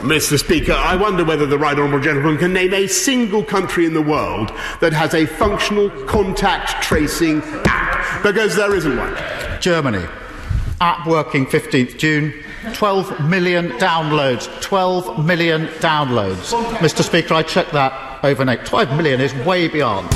Mr. Speaker, I wonder whether the right honourable gentleman can name a single country in the world that has a functional contact tracing app, because there isn't one. Germany. App working 15th June. 12 million downloads. 12 million downloads. Mr. Speaker, I checked that overnight. 12 million is way beyond.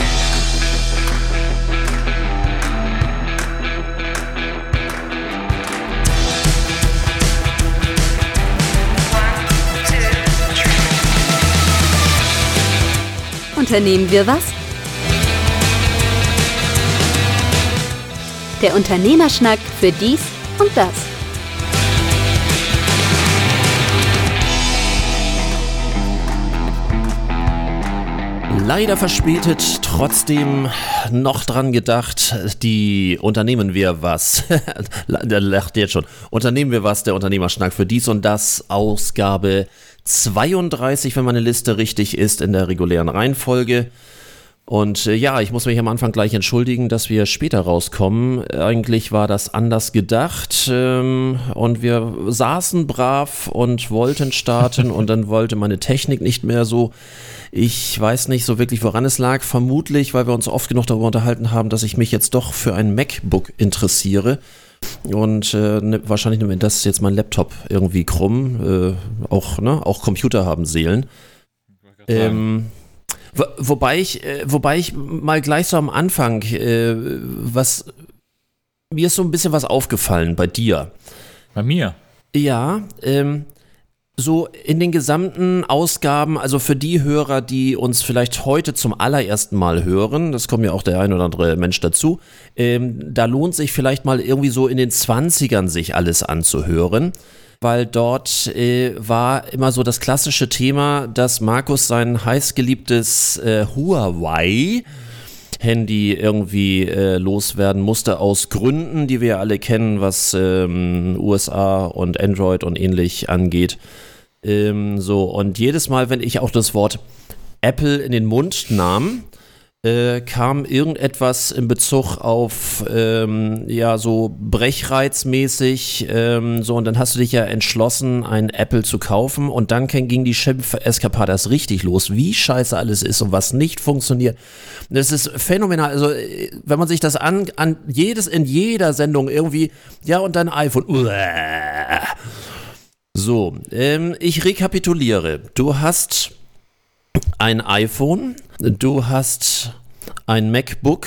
Unternehmen wir was? Der Unternehmerschnack für dies und das. Leider verspätet, trotzdem noch dran gedacht, die Unternehmen wir was. der lacht jetzt schon. Unternehmen wir was, der Unternehmerschnack für dies und das, Ausgabe 32, wenn meine Liste richtig ist, in der regulären Reihenfolge. Und äh, ja, ich muss mich am Anfang gleich entschuldigen, dass wir später rauskommen. Eigentlich war das anders gedacht ähm, und wir saßen brav und wollten starten und dann wollte meine Technik nicht mehr so. Ich weiß nicht so wirklich, woran es lag. Vermutlich, weil wir uns oft genug darüber unterhalten haben, dass ich mich jetzt doch für ein MacBook interessiere. Und äh, ne, wahrscheinlich nimmt das jetzt mein Laptop irgendwie krumm. Äh, auch, ne, auch Computer haben Seelen. Ähm, Wobei ich, äh, wobei ich mal gleich so am Anfang, äh, was mir ist so ein bisschen was aufgefallen bei dir. Bei mir? Ja, ähm, so in den gesamten Ausgaben, also für die Hörer, die uns vielleicht heute zum allerersten Mal hören, das kommt ja auch der ein oder andere Mensch dazu, ähm, da lohnt sich vielleicht mal irgendwie so in den 20ern sich alles anzuhören weil dort äh, war immer so das klassische Thema, dass Markus sein heißgeliebtes äh, Huawei Handy irgendwie äh, loswerden musste aus Gründen, die wir alle kennen, was ähm, USA und Android und ähnlich angeht. Ähm, so, und jedes Mal, wenn ich auch das Wort Apple in den Mund nahm, äh, kam irgendetwas in Bezug auf, ähm, ja, so brechreizmäßig, ähm, so, und dann hast du dich ja entschlossen, einen Apple zu kaufen und dann ging die Schimpf-Eskapade richtig los, wie scheiße alles ist und was nicht funktioniert. Das ist phänomenal, also, äh, wenn man sich das an, an jedes, in jeder Sendung irgendwie, ja, und dein iPhone, uäh. So, ähm, ich rekapituliere. Du hast ein iPhone, du hast ein MacBook,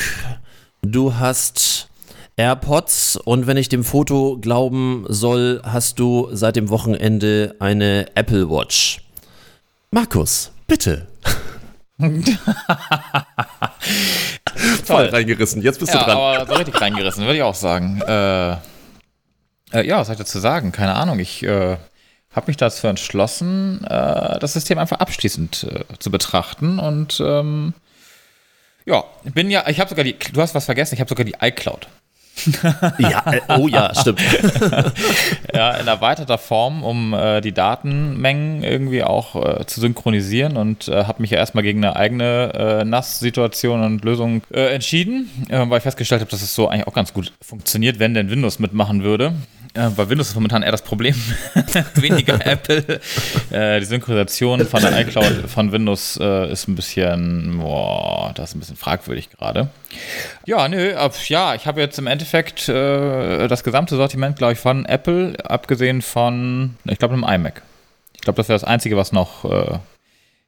du hast AirPods und wenn ich dem Foto glauben soll, hast du seit dem Wochenende eine Apple Watch. Markus, bitte. Voll reingerissen, jetzt bist ja, du dran. aber so richtig reingerissen, würde ich auch sagen. Äh, äh, ja, was soll ich dazu sagen? Keine Ahnung, ich äh, habe mich dazu entschlossen, äh, das System einfach abschließend äh, zu betrachten und ähm, ja, bin ja, ich habe sogar die, du hast was vergessen, ich habe sogar die iCloud. ja, äh, oh ja, stimmt. ja, in erweiterter Form, um äh, die Datenmengen irgendwie auch äh, zu synchronisieren und äh, habe mich ja erstmal gegen eine eigene äh, NAS-Situation und Lösung äh, entschieden, weil ich festgestellt habe, dass es so eigentlich auch ganz gut funktioniert, wenn denn Windows mitmachen würde. Äh, bei Windows ist momentan eher das Problem. Weniger Apple. Äh, die Synchronisation von der iCloud von Windows äh, ist ein bisschen, boah, das ist ein bisschen fragwürdig gerade. Ja, nö, ab, ja, ich habe jetzt im Endeffekt äh, das gesamte Sortiment, glaube ich, von Apple, abgesehen von, ich glaube, einem iMac. Ich glaube, das wäre das Einzige, was noch äh,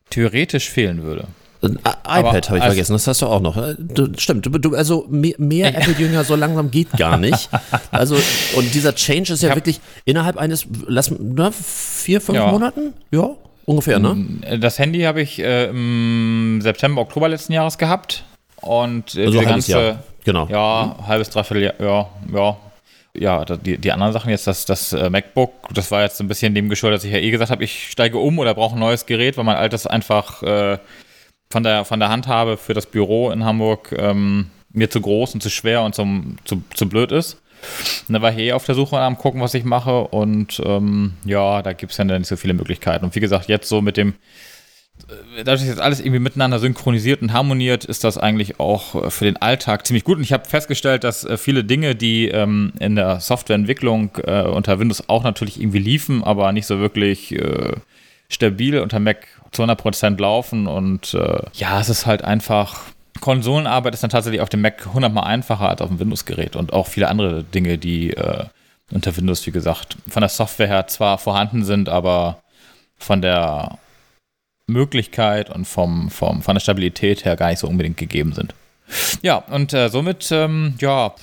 theoretisch fehlen würde. Ein iPad habe ich vergessen, das hast du auch noch. Äh, du, stimmt, du, also mehr, mehr Apple-Jünger so langsam geht gar nicht. Also, und dieser Change ist ja wirklich innerhalb eines, lass, ne, vier, fünf ja. Monaten? Ja, ungefähr, ne? Mm, das Handy habe ich äh, im September, Oktober letzten Jahres gehabt. Und äh, also die ganze, Jahr. genau. Ja, mhm. halbes, dreiviertel Jahr, ja, ja. Ja, die, die anderen Sachen jetzt, das, das äh, MacBook, das war jetzt ein bisschen dem geschuldet, dass ich ja eh gesagt habe, ich steige um oder brauche ein neues Gerät, weil mein altes einfach äh, von der, von der Handhabe für das Büro in Hamburg ähm, mir zu groß und zu schwer und zum, zu, zu blöd ist. Und da war ich eh auf der Suche am gucken, was ich mache. Und ähm, ja, da gibt es ja nicht so viele Möglichkeiten. Und wie gesagt, jetzt so mit dem, äh, dadurch, dass jetzt alles irgendwie miteinander synchronisiert und harmoniert, ist das eigentlich auch äh, für den Alltag ziemlich gut. Und ich habe festgestellt, dass äh, viele Dinge, die ähm, in der Softwareentwicklung äh, unter Windows auch natürlich irgendwie liefen, aber nicht so wirklich äh, stabil unter Mac zu 100% laufen und äh, ja, es ist halt einfach Konsolenarbeit ist dann tatsächlich auf dem Mac 100 mal einfacher als auf dem Windows-Gerät und auch viele andere Dinge, die äh, unter Windows, wie gesagt, von der Software her zwar vorhanden sind, aber von der Möglichkeit und vom, vom, von der Stabilität her gar nicht so unbedingt gegeben sind. Ja, und äh, somit, ähm, ja,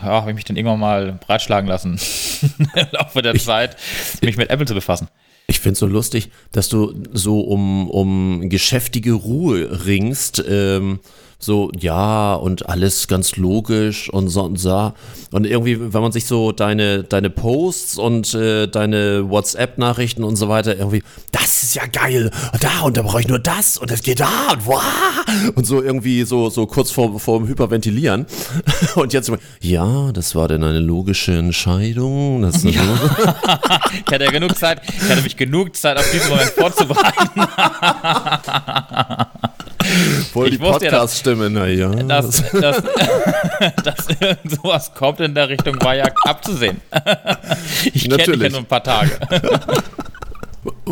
ja habe ich mich dann irgendwann mal breitschlagen lassen, im Laufe der ich, Zeit, mich mit Apple zu befassen. Ich finde es so lustig, dass du so um, um geschäftige Ruhe ringst. Ähm, so, ja, und alles ganz logisch und so und so. Und irgendwie, wenn man sich so deine, deine Posts und äh, deine WhatsApp-Nachrichten und so weiter, irgendwie, das ist ja geil. Und da, und da brauche ich nur das und das geht da und wow. Und so irgendwie so, so kurz vor, vor dem Hyperventilieren. Und jetzt, ja, das war denn eine logische Entscheidung. Das ja. ich hatte ja genug Zeit, ich hatte mich genug Zeit auf diesen Moment vorzubereiten. Voll die Podcast-Stimme, naja. Dass, dass, dass irgend sowas kommt in der Richtung, war ja abzusehen. ich kenne dich ja nur ein paar Tage.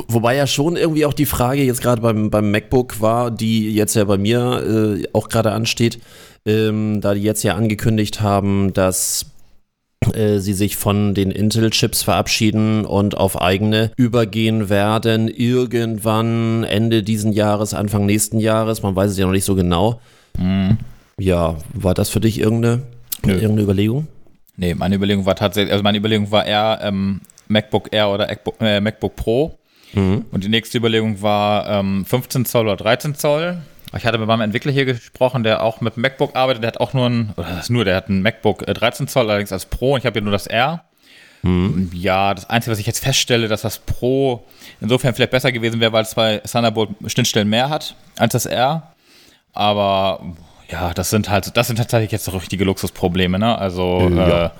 Wobei ja schon irgendwie auch die Frage jetzt gerade beim, beim MacBook war, die jetzt ja bei mir äh, auch gerade ansteht, ähm, da die jetzt ja angekündigt haben, dass sie sich von den Intel-Chips verabschieden und auf eigene übergehen werden. Irgendwann Ende diesen Jahres, Anfang nächsten Jahres. Man weiß es ja noch nicht so genau. Mhm. Ja, war das für dich irgendeine, irgendeine Überlegung? Nee, meine Überlegung war tatsächlich, also meine Überlegung war eher ähm, MacBook Air oder MacBook, äh, MacBook Pro. Mhm. Und die nächste Überlegung war ähm, 15 Zoll oder 13 Zoll. Ich hatte mit meinem Entwickler hier gesprochen, der auch mit MacBook arbeitet. Der hat auch nur ein, oder das nur, der hat ein MacBook 13 äh, Zoll, allerdings als Pro. Und ich habe hier nur das R. Hm. Ja, das Einzige, was ich jetzt feststelle, dass das Pro insofern vielleicht besser gewesen wäre, weil es zwei Thunderbolt-Schnittstellen mehr hat als das R. Aber ja, das sind halt, das sind tatsächlich jetzt richtige Luxusprobleme, ne? Also ja. äh,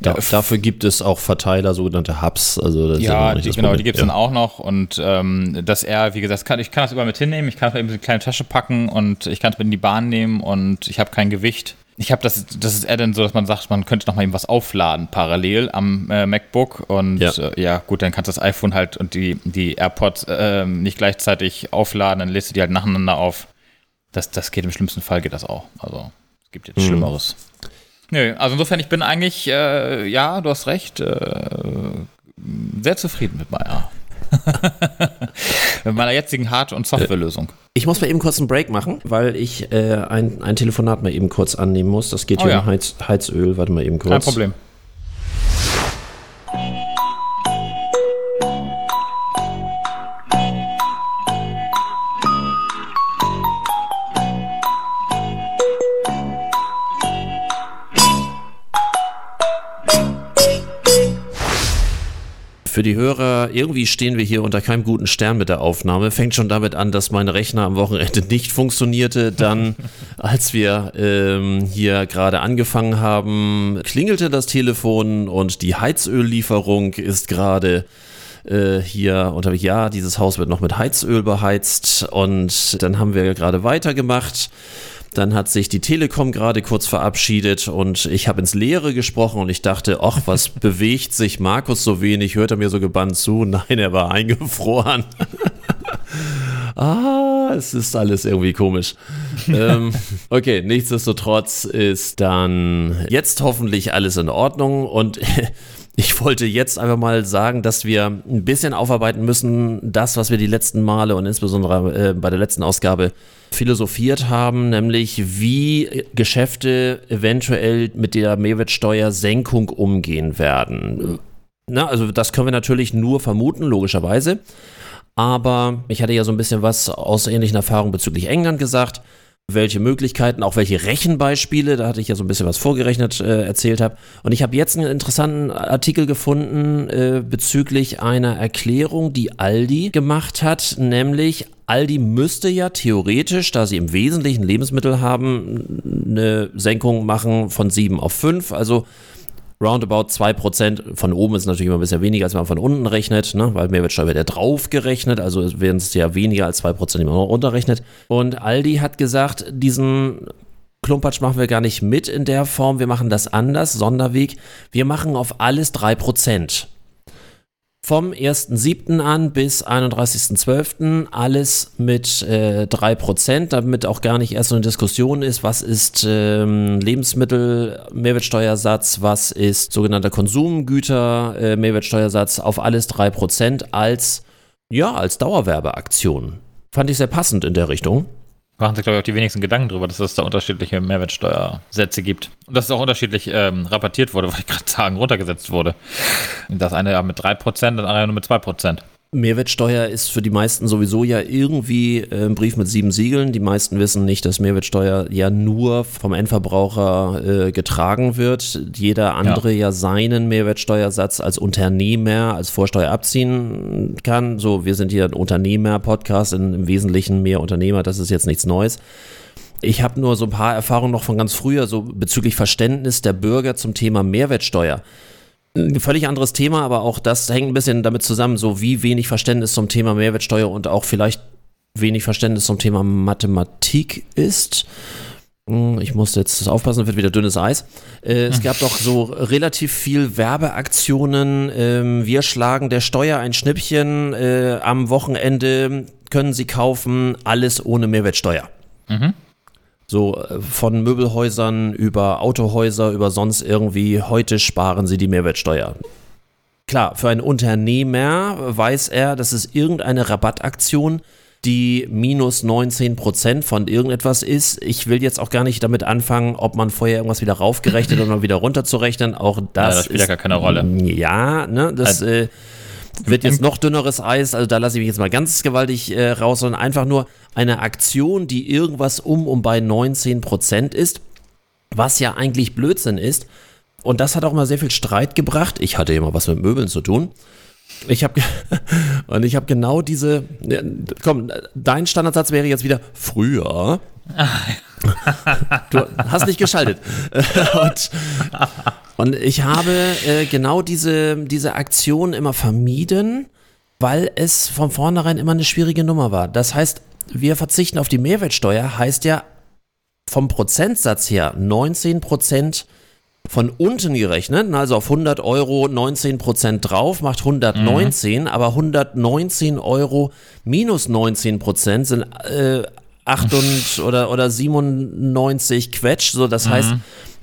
da, dafür gibt es auch Verteiler, sogenannte Hubs. Also ja, die, genau, Problem. die gibt es ja. dann auch noch. Und ähm, das R, wie gesagt, kann, ich kann das überall mit hinnehmen. Ich kann es in eine kleine Tasche packen und ich kann es mit in die Bahn nehmen und ich habe kein Gewicht. Ich habe das, das ist eher dann so, dass man sagt, man könnte noch mal eben was aufladen parallel am äh, MacBook und ja. Äh, ja. gut, dann kannst du das iPhone halt und die, die AirPods äh, nicht gleichzeitig aufladen, dann lädst du die halt nacheinander auf. Das, das geht im schlimmsten Fall geht das auch. Also es gibt jetzt mhm. Schlimmeres. Nö, also insofern, ich bin eigentlich, äh, ja, du hast recht, äh, sehr zufrieden mit meiner, mit meiner jetzigen Hard- und Softwarelösung. Ich muss mal eben kurz einen Break machen, weil ich äh, ein, ein Telefonat mal eben kurz annehmen muss. Das geht oh, hier ja. um Heiz, Heizöl. Warte mal eben kurz. Kein Problem. Für die Hörer, irgendwie stehen wir hier unter keinem guten Stern mit der Aufnahme. Fängt schon damit an, dass mein Rechner am Wochenende nicht funktionierte. Dann, als wir ähm, hier gerade angefangen haben, klingelte das Telefon und die Heizöllieferung ist gerade äh, hier unterwegs. Ja, dieses Haus wird noch mit Heizöl beheizt und dann haben wir gerade weitergemacht. Dann hat sich die Telekom gerade kurz verabschiedet und ich habe ins Leere gesprochen und ich dachte, ach, was bewegt sich Markus so wenig? Hört er mir so gebannt zu? Nein, er war eingefroren. ah, es ist alles irgendwie komisch. ähm, okay, nichtsdestotrotz ist dann jetzt hoffentlich alles in Ordnung und ich wollte jetzt einfach mal sagen, dass wir ein bisschen aufarbeiten müssen, das, was wir die letzten Male und insbesondere äh, bei der letzten Ausgabe philosophiert haben, nämlich wie Geschäfte eventuell mit der Mehrwertsteuersenkung umgehen werden. Na, also das können wir natürlich nur vermuten, logischerweise. Aber ich hatte ja so ein bisschen was aus ähnlichen Erfahrungen bezüglich England gesagt welche Möglichkeiten, auch welche Rechenbeispiele, da hatte ich ja so ein bisschen was vorgerechnet, äh, erzählt habe. Und ich habe jetzt einen interessanten Artikel gefunden äh, bezüglich einer Erklärung, die Aldi gemacht hat, nämlich Aldi müsste ja theoretisch, da sie im Wesentlichen Lebensmittel haben, eine Senkung machen von 7 auf 5, also roundabout 2%. Von oben ist natürlich immer ein bisschen weniger, als man von unten rechnet, ne? weil Mehrwertsteuer wird ja drauf gerechnet, also werden es ja weniger als 2%, die man runterrechnet. Und Aldi hat gesagt, diesen Klumpatsch machen wir gar nicht mit in der Form, wir machen das anders, Sonderweg. Wir machen auf alles 3%. Vom 1.7. an bis 31.12. alles mit äh, 3%, damit auch gar nicht erst so eine Diskussion ist, was ist ähm, Lebensmittel, Mehrwertsteuersatz, was ist sogenannter Konsumgüter, äh, auf alles 3% als, ja, als Dauerwerbeaktion. Fand ich sehr passend in der Richtung machen sich, glaube ich, auch die wenigsten Gedanken darüber, dass es da unterschiedliche Mehrwertsteuersätze gibt. Und dass es auch unterschiedlich ähm, rabattiert wurde, wollte ich gerade sagen, runtergesetzt wurde. Das eine ja mit 3%, das andere nur mit 2%. Mehrwertsteuer ist für die meisten sowieso ja irgendwie äh, ein Brief mit sieben Siegeln. Die meisten wissen nicht, dass Mehrwertsteuer ja nur vom Endverbraucher äh, getragen wird. Jeder andere ja. ja. seinen Mehrwertsteuersatz als Unternehmer, als Vorsteuer abziehen kann. So, wir sind hier ein Unternehmer-Podcast, im Wesentlichen mehr Unternehmer, das ist jetzt nichts Neues. Ich habe nur so ein paar Erfahrungen noch von ganz früher, so bezüglich Verständnis der Bürger zum Thema Mehrwertsteuer ein völlig anderes Thema, aber auch das hängt ein bisschen damit zusammen, so wie wenig Verständnis zum Thema Mehrwertsteuer und auch vielleicht wenig Verständnis zum Thema Mathematik ist. Hm, ich muss jetzt aufpassen, wird wieder dünnes Eis. Äh, es gab doch so relativ viel Werbeaktionen. Ähm, wir schlagen der Steuer ein Schnippchen. Äh, am Wochenende können Sie kaufen, alles ohne Mehrwertsteuer. Mhm. So äh, von Möbelhäusern über Autohäuser, über sonst irgendwie, heute sparen sie die Mehrwertsteuer. Klar, für einen Unternehmer weiß er, dass es irgendeine Rabattaktion die minus 19% von irgendetwas ist. Ich will jetzt auch gar nicht damit anfangen, ob man vorher irgendwas wieder raufgerechnet oder wieder runterzurechnen. Auch das, ja, das spielt ja gar keine Rolle. Ja, ne, das also, äh, wird jetzt noch dünneres Eis, also da lasse ich mich jetzt mal ganz gewaltig äh, raus, sondern einfach nur eine Aktion, die irgendwas um und bei 19% ist, was ja eigentlich Blödsinn ist. Und das hat auch mal sehr viel Streit gebracht. Ich hatte immer was mit Möbeln zu tun. Ich habe und ich habe genau diese. Komm, dein Standardsatz wäre jetzt wieder früher. Du hast nicht geschaltet. und, und ich habe äh, genau diese, diese Aktion immer vermieden, weil es von vornherein immer eine schwierige Nummer war. Das heißt, wir verzichten auf die Mehrwertsteuer, heißt ja vom Prozentsatz her 19 Prozent von unten gerechnet, also auf 100 Euro 19 Prozent drauf, macht 119, mhm. aber 119 Euro minus 19 Prozent sind äh, 8 und, oder, oder 97 Quetsch, so das mhm. heißt,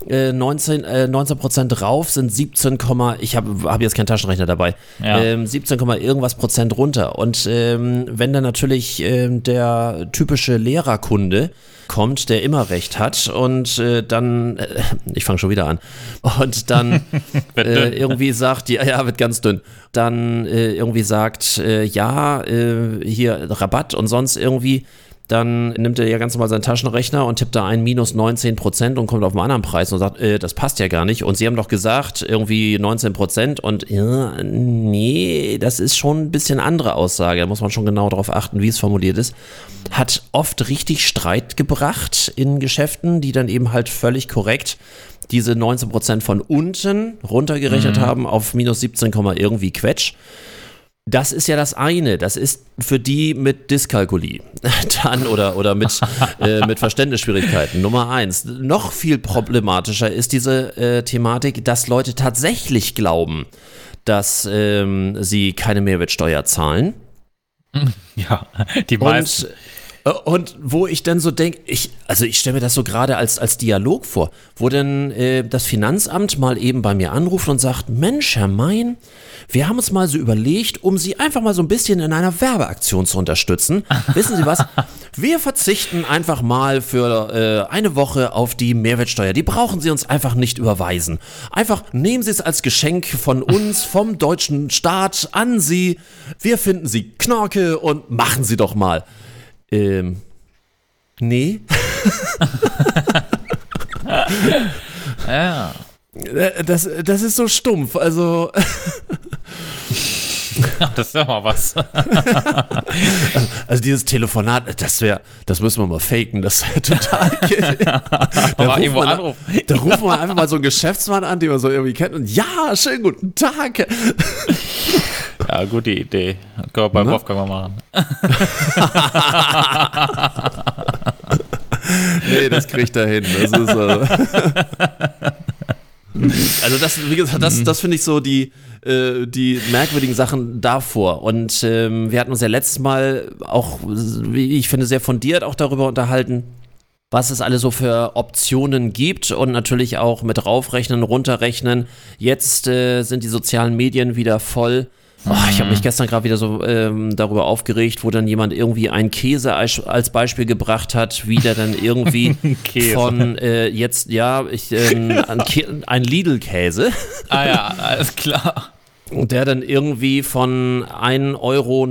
19, äh, 19 äh, Prozent drauf sind 17, ich habe hab jetzt keinen Taschenrechner dabei, ja. ähm, 17, irgendwas Prozent runter. Und ähm, wenn dann natürlich ähm, der typische Lehrerkunde kommt, der immer recht hat und äh, dann, äh, ich fange schon wieder an, und dann äh, irgendwie sagt, ja, ja, wird ganz dünn, dann äh, irgendwie sagt, äh, ja, äh, hier Rabatt und sonst irgendwie, dann nimmt er ja ganz normal seinen Taschenrechner und tippt da ein minus 19 Prozent und kommt auf einen anderen Preis und sagt, äh, das passt ja gar nicht. Und sie haben doch gesagt, irgendwie 19 Prozent und ja, nee, das ist schon ein bisschen andere Aussage. Da muss man schon genau darauf achten, wie es formuliert ist. Hat oft richtig Streit gebracht in Geschäften, die dann eben halt völlig korrekt diese 19 Prozent von unten runtergerechnet mhm. haben auf minus 17, irgendwie Quetsch. Das ist ja das eine. Das ist für die mit Dyskalkulie dann oder, oder mit, äh, mit Verständnisschwierigkeiten. Nummer eins. Noch viel problematischer ist diese äh, Thematik, dass Leute tatsächlich glauben, dass ähm, sie keine Mehrwertsteuer zahlen. Ja, die meisten. Und und wo ich dann so denke, ich, also ich stelle mir das so gerade als, als Dialog vor, wo dann äh, das Finanzamt mal eben bei mir anruft und sagt, Mensch, Herr Mein, wir haben uns mal so überlegt, um Sie einfach mal so ein bisschen in einer Werbeaktion zu unterstützen. Wissen Sie was? Wir verzichten einfach mal für äh, eine Woche auf die Mehrwertsteuer. Die brauchen Sie uns einfach nicht überweisen. Einfach nehmen Sie es als Geschenk von uns, vom deutschen Staat an Sie. Wir finden Sie Knorke und machen Sie doch mal. Ähm, nee. ja. Äh, das, das ist so stumpf, also. das ist ja mal was. also dieses Telefonat, das wäre, das müssen wir mal faken, das wäre total. da, rufen wir, da rufen wir einfach mal so einen Geschäftsmann an, den man so irgendwie kennt und ja, schönen guten Tag. Ja, gute Idee. Können wir beim Wolfgang mal machen. nee, das kriegt er hin. Das ist, äh Also das, wie gesagt, das, das finde ich so die, äh, die merkwürdigen Sachen davor. Und ähm, wir hatten uns ja letztes Mal auch, wie ich finde, sehr fundiert auch darüber unterhalten, was es alle so für Optionen gibt und natürlich auch mit raufrechnen, runterrechnen. Jetzt äh, sind die sozialen Medien wieder voll. Oh, ich habe mich gestern gerade wieder so ähm, darüber aufgeregt, wo dann jemand irgendwie einen Käse als, als Beispiel gebracht hat, wie der dann irgendwie von äh, jetzt, ja, ich, ähm, ein, ein Lidl-Käse. Ah ja, alles klar. Und der dann irgendwie von 1,19 Euro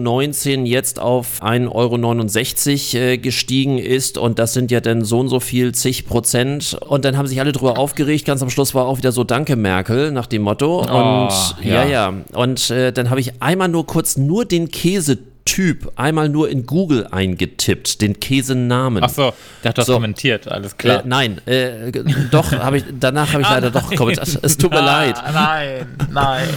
jetzt auf 1,69 Euro äh, gestiegen ist und das sind ja dann so und so viel, zig Prozent. Und dann haben sich alle drüber aufgeregt. Ganz am Schluss war auch wieder so Danke Merkel nach dem Motto. Und Oh, ja, ja. ja. Und äh, dann habe ich einmal nur kurz nur den Käsetyp einmal nur in Google eingetippt, den Käsenamen. Ach so, dachte, du hast So. kommentiert, alles klar. Äh, nein, äh, doch, habe ich, danach habe ich leider doch kommentiert. Es tut mir leid. Ah, Nein, nein.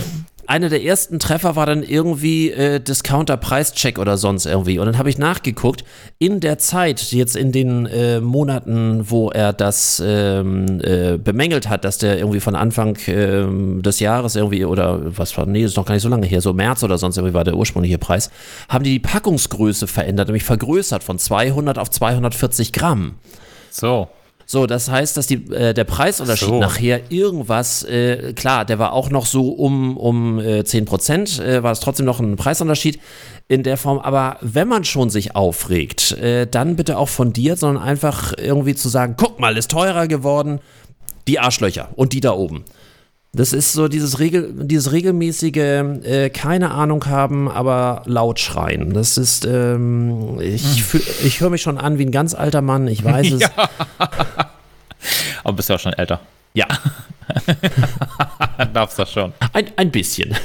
Einer der ersten Treffer war dann irgendwie äh, Discounter Preischeck oder sonst irgendwie. Und dann habe ich nachgeguckt, in der Zeit, jetzt in den äh, Monaten, wo er das ähm, äh, bemängelt hat, dass der irgendwie von Anfang ähm, des Jahres irgendwie, oder was war, nee, ist noch gar nicht so lange her, so März oder sonst irgendwie war der ursprüngliche Preis, haben die die Packungsgröße verändert, nämlich vergrößert von 200 auf 240 Gramm. So. So, das heißt, dass die, äh, der Preisunterschied So. nachher irgendwas, äh, klar, der war auch noch so um, um äh, 10 Prozent, äh, war es trotzdem noch ein Preisunterschied in der Form. Aber wenn man schon sich aufregt, äh, dann bitte auch fundiert, sondern einfach irgendwie zu sagen, guck mal, ist teurer geworden, die Arschlöcher und die da oben. Das ist so dieses, Regel, dieses regelmäßige, äh, keine Ahnung haben, aber laut schreien. Das ist, ähm, ich, fühl- ich höre mich schon an wie ein ganz alter Mann, ich weiß es. Aber bist ja auch schon älter. ja. Darfst das schon. Ein, ein bisschen.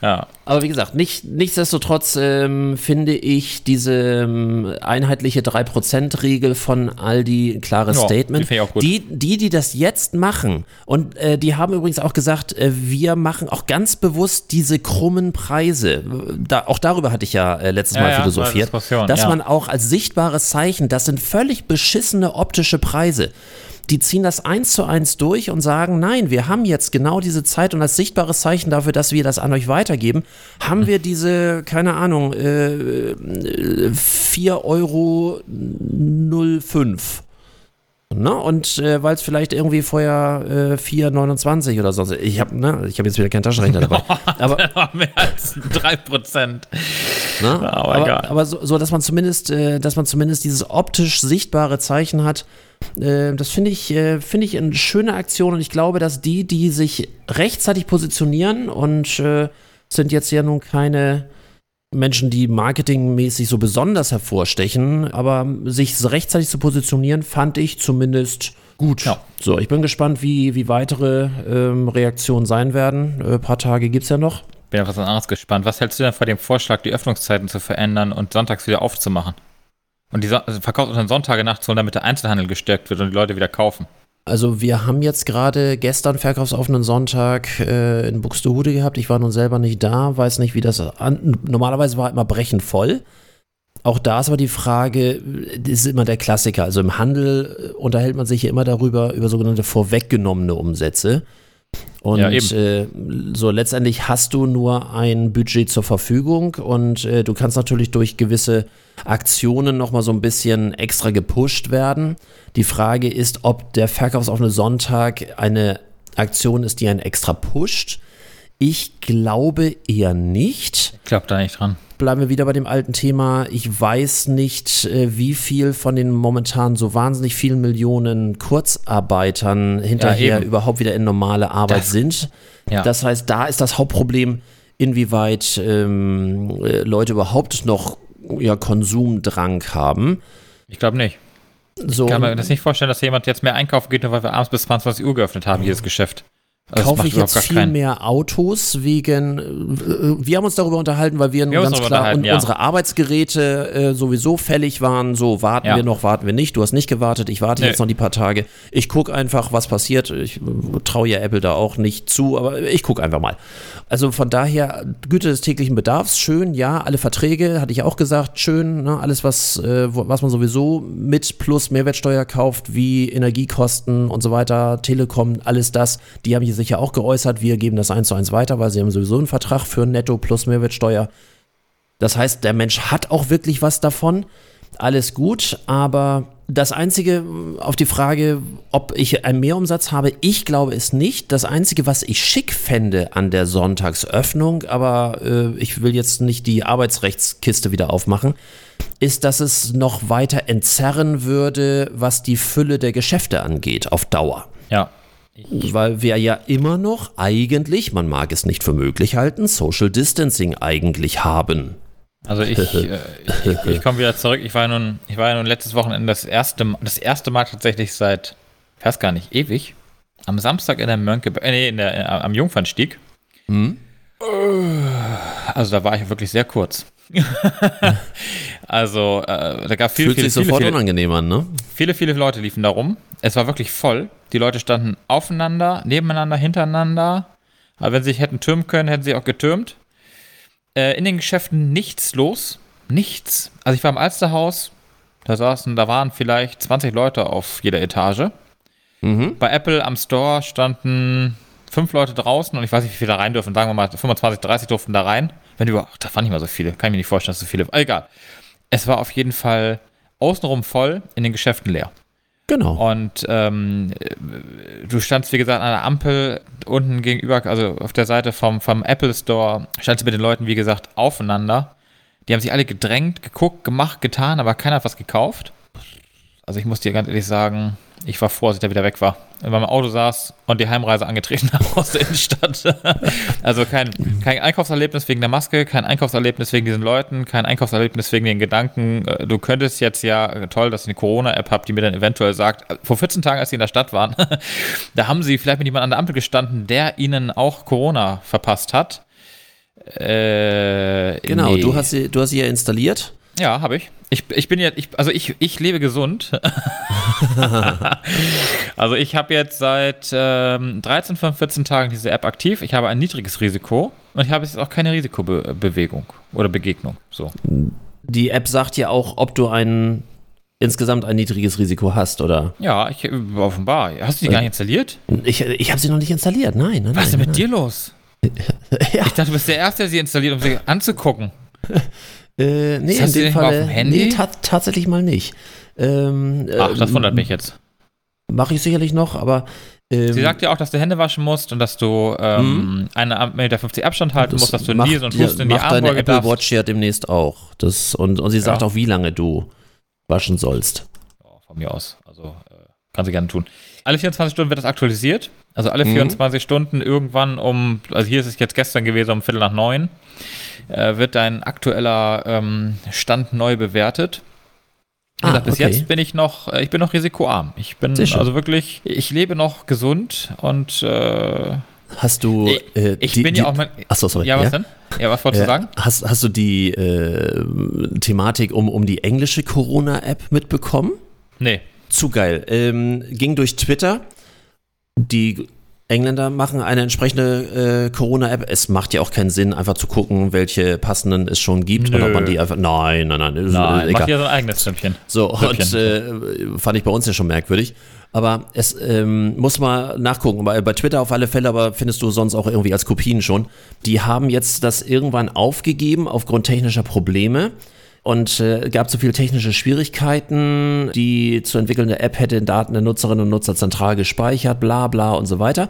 Ja. Aber wie gesagt, nicht, nichtsdestotrotz ähm, finde ich diese ähm, einheitliche 3%-Regel von Aldi ein klares Ja, Statement. die. Die, die, die das jetzt machen, und äh, die haben übrigens auch gesagt, äh, wir machen auch ganz bewusst diese krummen Preise. Da, auch darüber hatte ich ja äh, letztes Ja, Mal ja, philosophiert. Dass man auch als sichtbares Zeichen, das sind völlig beschissene optische Preise. Die ziehen das eins zu eins durch und sagen, nein, wir haben jetzt genau diese Zeit und als sichtbares Zeichen dafür, dass wir das an euch weitergeben, haben wir diese, keine Ahnung, äh, äh, 4,05 Euro. Ne? Und äh, weil es vielleicht irgendwie vorher äh, 4,29 oder so. Ich habe ne? ich hab jetzt wieder keinen Taschenrechner dabei. Aber Mehr als 3%. Ne? Aber aber egal. aber so, so, dass man zumindest, äh, dass man zumindest dieses optisch sichtbare Zeichen hat, das finde ich, äh, finde ich eine schöne Aktion und ich glaube, dass die, die sich rechtzeitig positionieren und äh, sind jetzt ja nun keine Menschen, die marketingmäßig so besonders hervorstechen, aber sich rechtzeitig zu positionieren, fand ich zumindest gut. Ja. So, ich bin gespannt, wie, wie weitere ähm, Reaktionen sein werden. Ein paar Tage gibt es ja noch. Bin auf was anderes gespannt. Was hältst du denn vor dem Vorschlag, die Öffnungszeiten zu verändern und sonntags wieder aufzumachen? Und die so also Verkaufsoffenen Sonntage nachzuholen, damit der Einzelhandel gestärkt wird und die Leute wieder kaufen. Also wir haben jetzt gerade gestern verkaufsoffenen Sonntag äh, in Buxtehude gehabt. Ich war nun selber nicht da, weiß nicht, wie das an. Normalerweise war immer brechend voll. Auch da ist aber die Frage, das ist immer der Klassiker. Also im Handel äh, unterhält man sich ja immer darüber, über sogenannte vorweggenommene Umsätze. Und Ja, äh, so letztendlich hast du nur ein Budget zur Verfügung und äh, du kannst natürlich durch gewisse Aktionen nochmal so ein bisschen extra gepusht werden. Die Frage ist, ob der verkaufsoffene Sonntag eine Aktion ist, die einen extra pusht. Ich glaube eher nicht Ich glaube da nicht dran. bleiben wir wieder bei dem alten Thema. Ich weiß nicht, äh, wie viel von den momentan so wahnsinnig vielen Millionen Kurzarbeitern hinterher eben. überhaupt wieder in normale Arbeit Das- sind. Ja. Das heißt, da ist das Hauptproblem, inwieweit ähm, äh, Leute überhaupt noch ja, Konsumdrang haben. Ich glaube nicht. So, Ich kann mir das nicht vorstellen, dass jemand jetzt mehr einkaufen geht, nur weil wir abends bis 22 Uhr geöffnet haben, jedes Geschäft. Also kaufe ich jetzt viel keinen- mehr Autos wegen, äh, wir haben uns darüber unterhalten, weil wir, Wir ganz klar und ja. unsere Arbeitsgeräte äh, sowieso fällig waren, so warten Ja. wir noch, warten wir nicht, du hast nicht gewartet, ich warte Nee. jetzt noch die paar Tage, ich gucke einfach, was passiert, ich äh, traue ja Apple da auch nicht zu, aber ich gucke einfach mal. Also von daher, Güte des täglichen Bedarfs, schön, ja, alle Verträge, hatte ich auch gesagt, schön, ne, alles was, äh, was man sowieso mit plus Mehrwertsteuer kauft, wie Energiekosten und so weiter, Telekom, alles das, die haben hier sicher auch geäußert, wir geben das eins zu eins weiter, weil sie haben sowieso einen Vertrag für Netto plus Mehrwertsteuer. Das heißt, der Mensch hat auch wirklich was davon. Alles gut, aber das Einzige auf die Frage, ob ich einen Mehrumsatz habe, ich glaube es nicht. Das Einzige, was ich schick fände an der Sonntagsöffnung, aber äh, ich will jetzt nicht die Arbeitsrechtskiste wieder aufmachen, ist, dass es noch weiter entzerren würde, was die Fülle der Geschäfte angeht, auf Dauer. Ja. Weil wir ja immer noch eigentlich, man mag es nicht für möglich halten, Social Distancing eigentlich haben. Also ich, äh, ich, ich komme wieder zurück. Ich war ja nun, ich war ja nun letztes Wochenende das erste, das erste Mal tatsächlich seit, ich weiß gar nicht, ewig, am Samstag in der Mönke, äh, nee, in der, äh, am Jungfernstieg. Also da war ich wirklich sehr kurz. also äh, da gab viele, Fühlt viele, sich sofort viele, unangenehm an, ne? viele, viele Leute liefen da rum. Es war wirklich voll. Die Leute standen aufeinander, nebeneinander, hintereinander. Aber wenn sie sich hätten türmen können, hätten sie auch getürmt. Äh, in den Geschäften nichts los. Nichts. Also ich war im Alsterhaus, da saßen, da waren vielleicht 20 Leute auf jeder Etage. Bei Apple am Store standen fünf Leute draußen und ich weiß nicht, wie viele da rein dürfen. Sagen wir mal 25, 30 durften da rein. Wenn überhaupt, da waren nicht mal so viele. Kann ich mir nicht vorstellen, dass so viele. Egal. Es war auf jeden Fall außenrum voll, in den Geschäften leer. Genau. Und ähm, äh, du standst, wie gesagt, an der Ampel unten gegenüber, also auf der Seite vom, vom Apple Store, standst du mit den Leuten, wie gesagt, aufeinander. Die haben sich alle gedrängt, geguckt, gemacht, getan, aber keiner hat was gekauft. Also ich muss dir ganz ehrlich sagen, ich war froh, als ich da wieder weg war. In meinem Auto saß und die Heimreise angetreten habe aus der Innenstadt. also kein, kein Einkaufserlebnis wegen der Maske, kein Einkaufserlebnis wegen diesen Leuten, kein Einkaufserlebnis wegen den Gedanken, äh, du könntest jetzt ja, äh, toll, dass ich eine Corona-App habe, die mir dann eventuell sagt, äh, vor 14 Tagen, als sie in der Stadt waren, da haben sie vielleicht mit jemandem an der Ampel gestanden, der ihnen auch Corona verpasst hat. Äh, Genau, nee. du hast sie, du hast sie ja installiert. Ja, habe ich. Ich, ich bin jetzt, ich, also ich, ich lebe gesund. also ich habe jetzt seit ähm, 13 von 14 Tagen diese App aktiv. Ich habe ein niedriges Risiko und ich habe jetzt auch keine Risikobewegung oder Begegnung. So. Die App sagt ja auch, ob du ein insgesamt ein niedriges Risiko hast, oder? Ja, ich, offenbar. Hast du die gar nicht installiert? Ich, ich habe sie noch nicht installiert, nein. nein Was ist denn nein, mit dir los? Ja. Ich dachte, du bist der Erste, der sie installiert, um sie anzugucken. Äh, nee, Das in dem Fall. Nee, ta tatsächlich mal nicht. Ähm, Ach, das wundert mich jetzt. Mache ich sicherlich noch, aber. Ähm, Sie sagt ja auch, dass du Hände waschen musst und dass du ähm, einen 1,50 Meter Abstand halten musst, dass du macht niesen und husten in die macht deine Armbeuge Apple darfst. Watch ja demnächst auch. Das, und, und sie sagt Ja. auch, wie lange du waschen sollst. Von mir aus. Also äh, kann sie gerne tun. Alle 24 Stunden wird das aktualisiert. Also alle Mhm. 24 Stunden irgendwann um, also hier ist es jetzt gestern gewesen um Viertel nach neun, äh, wird dein aktueller ähm, Stand neu bewertet. Ah, gesagt, bis okay. jetzt bin ich noch, äh, ich bin noch risikoarm. Ich bin also wirklich, ich lebe noch gesund und äh, Hast du. ich, äh, ich die, bin die, ja auch mein. Achso, sorry. Ja, was denn? Ja, was wolltest du Äh, sagen? Hast, hast du die äh, Thematik um, um die englische Corona-App mitbekommen? Nee. Zu geil. Ähm, ging durch Twitter. Die Engländer machen eine entsprechende äh, Corona-App. Es macht ja auch keinen Sinn, einfach zu gucken, welche passenden es schon gibt und Nö. ob man die einfach. Nein, nein, nein. äh, Nein, egal. mach dir so ein eigenes Süppchen. So, und Süppchen. äh, fand ich bei uns ja schon merkwürdig. Aber es ähm, muss mal nachgucken. Bei, bei Twitter auf alle Fälle, aber findest du sonst auch irgendwie als Kopien schon. Die haben jetzt das irgendwann aufgegeben aufgrund technischer Probleme. Und äh, gab so viele technische Schwierigkeiten. Die zu entwickelnde App hätte Daten der Nutzerinnen und Nutzer zentral gespeichert, bla bla und so weiter.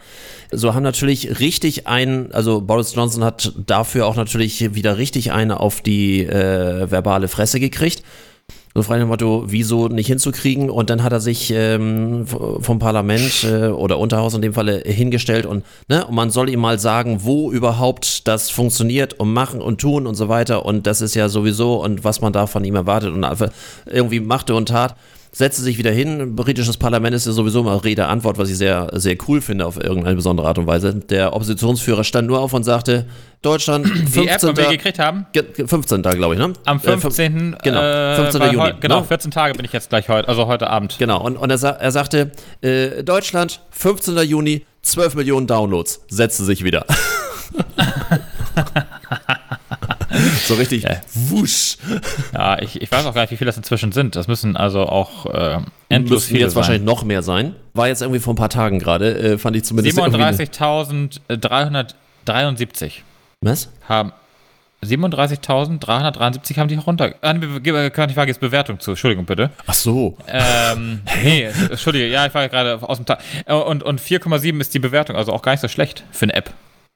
So haben natürlich richtig ein, also Boris Johnson hat dafür auch natürlich wieder richtig eine auf die äh, verbale Fresse gekriegt. So frei nach dem Motto, wieso nicht hinzukriegen? Und dann hat er sich ähm, vom Parlament äh, oder Unterhaus in dem Falle hingestellt und, ne, und man soll ihm mal sagen, wo überhaupt das funktioniert und machen und tun und so weiter. Und das ist ja sowieso und was man da von ihm erwartet und einfach irgendwie machte und tat. Setzte sich wieder hin. Britisches Parlament ist ja sowieso mal Rede-Antwort, was ich sehr, sehr cool finde auf irgendeine besondere Art und Weise. Der Oppositionsführer stand nur auf und sagte, Deutschland, 15. Die App, die wir gekriegt haben? Ge- 15. glaube ich, ne? Am Äh, fünf- 15. genau, äh, 15. weil Juni, heu- genau, ne? 14 Tage bin ich jetzt gleich heute, also heute Abend. Genau, und, und er, sa er sagte, äh, Deutschland, 15. Juni, 12 Millionen Downloads, setzte sich wieder. so richtig wusch. Ja, ich, ich weiß auch gar nicht, wie viele das inzwischen sind. Das müssen also auch äh, endlos Müssen viele jetzt sein. wahrscheinlich noch mehr sein. War jetzt irgendwie vor ein paar Tagen gerade, äh, fand ich zumindest irgendwie eine- 37.373 Was? haben 37.373 haben die runter. Ah, nee, kann ich frage jetzt Bewertung zu. Entschuldigung bitte. Ach so. Ähm, nee, Entschuldige, ja, ich war gerade aus dem Tag. Äh, Und, und 4,7 ist die Bewertung, also auch gar nicht so schlecht für eine App.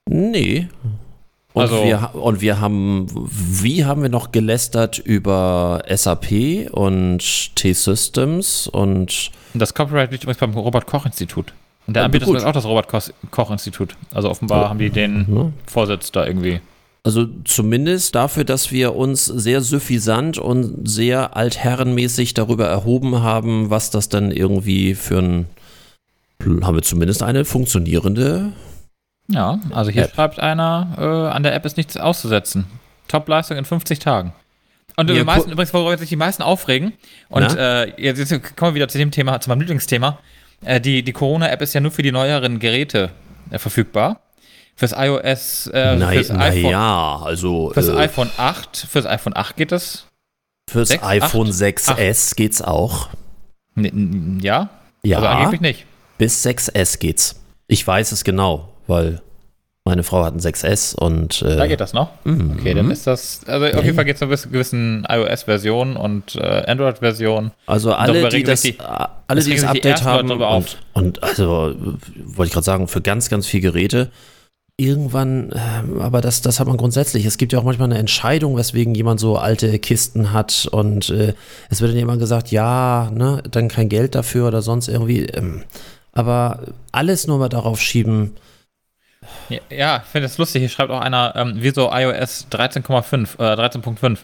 Nee. Und, Also- wir, und wir haben, wie haben wir noch gelästert über SAP und T-Systems und das Copyright liegt übrigens beim Robert-Koch-Institut. Und der Anbieter ist auch das Robert-Koch-Institut. Also offenbar haben die den Vorsitz da irgendwie. Also zumindest dafür, dass wir uns sehr suffisant und sehr altherrenmäßig darüber erhoben haben, was das dann irgendwie für ein, haben wir zumindest eine funktionierende. Ja, also hier App. schreibt einer, äh, an der App ist nichts auszusetzen. Top-Leistung in 50 Tagen. Und Ja, die meisten, übrigens, worüber sich die meisten aufregen, und äh, jetzt, jetzt kommen wir wieder zu dem Thema, zu meinem Lieblingsthema. Äh, die die Corona-App ist ja nur für die neueren Geräte äh, verfügbar. Fürs iOS, äh, Na, fürs, na iPhone, ja, also fürs äh, iPhone 8, fürs iPhone 8 geht das? fürs sechs, iPhone acht, 6S geht's auch. N- Ja? Ja, Also angeblich nicht. bis 6S geht's. Ich weiß es genau, weil meine Frau hat ein 6S und äh, Da geht das noch? Mhm. Okay, dann ist das, also auf jeden Fall geht es zu gewissen iOS-Versionen und äh, Android-Versionen. Also alle, die das, die- äh, alle, die das die Update Leute haben und, und also äh, wollte ich gerade sagen, für ganz, ganz viele Geräte. Irgendwann, ähm, aber das, das hat man grundsätzlich. Es gibt ja auch manchmal eine Entscheidung, weswegen jemand so alte Kisten hat und äh, es wird dann immer gesagt, ja, ne, dann kein Geld dafür oder sonst irgendwie. Ähm, aber alles nur mal darauf schieben, Ja, ja ich finde es lustig. Hier schreibt auch einer, ähm, wieso iOS 13,5, äh, 13.5.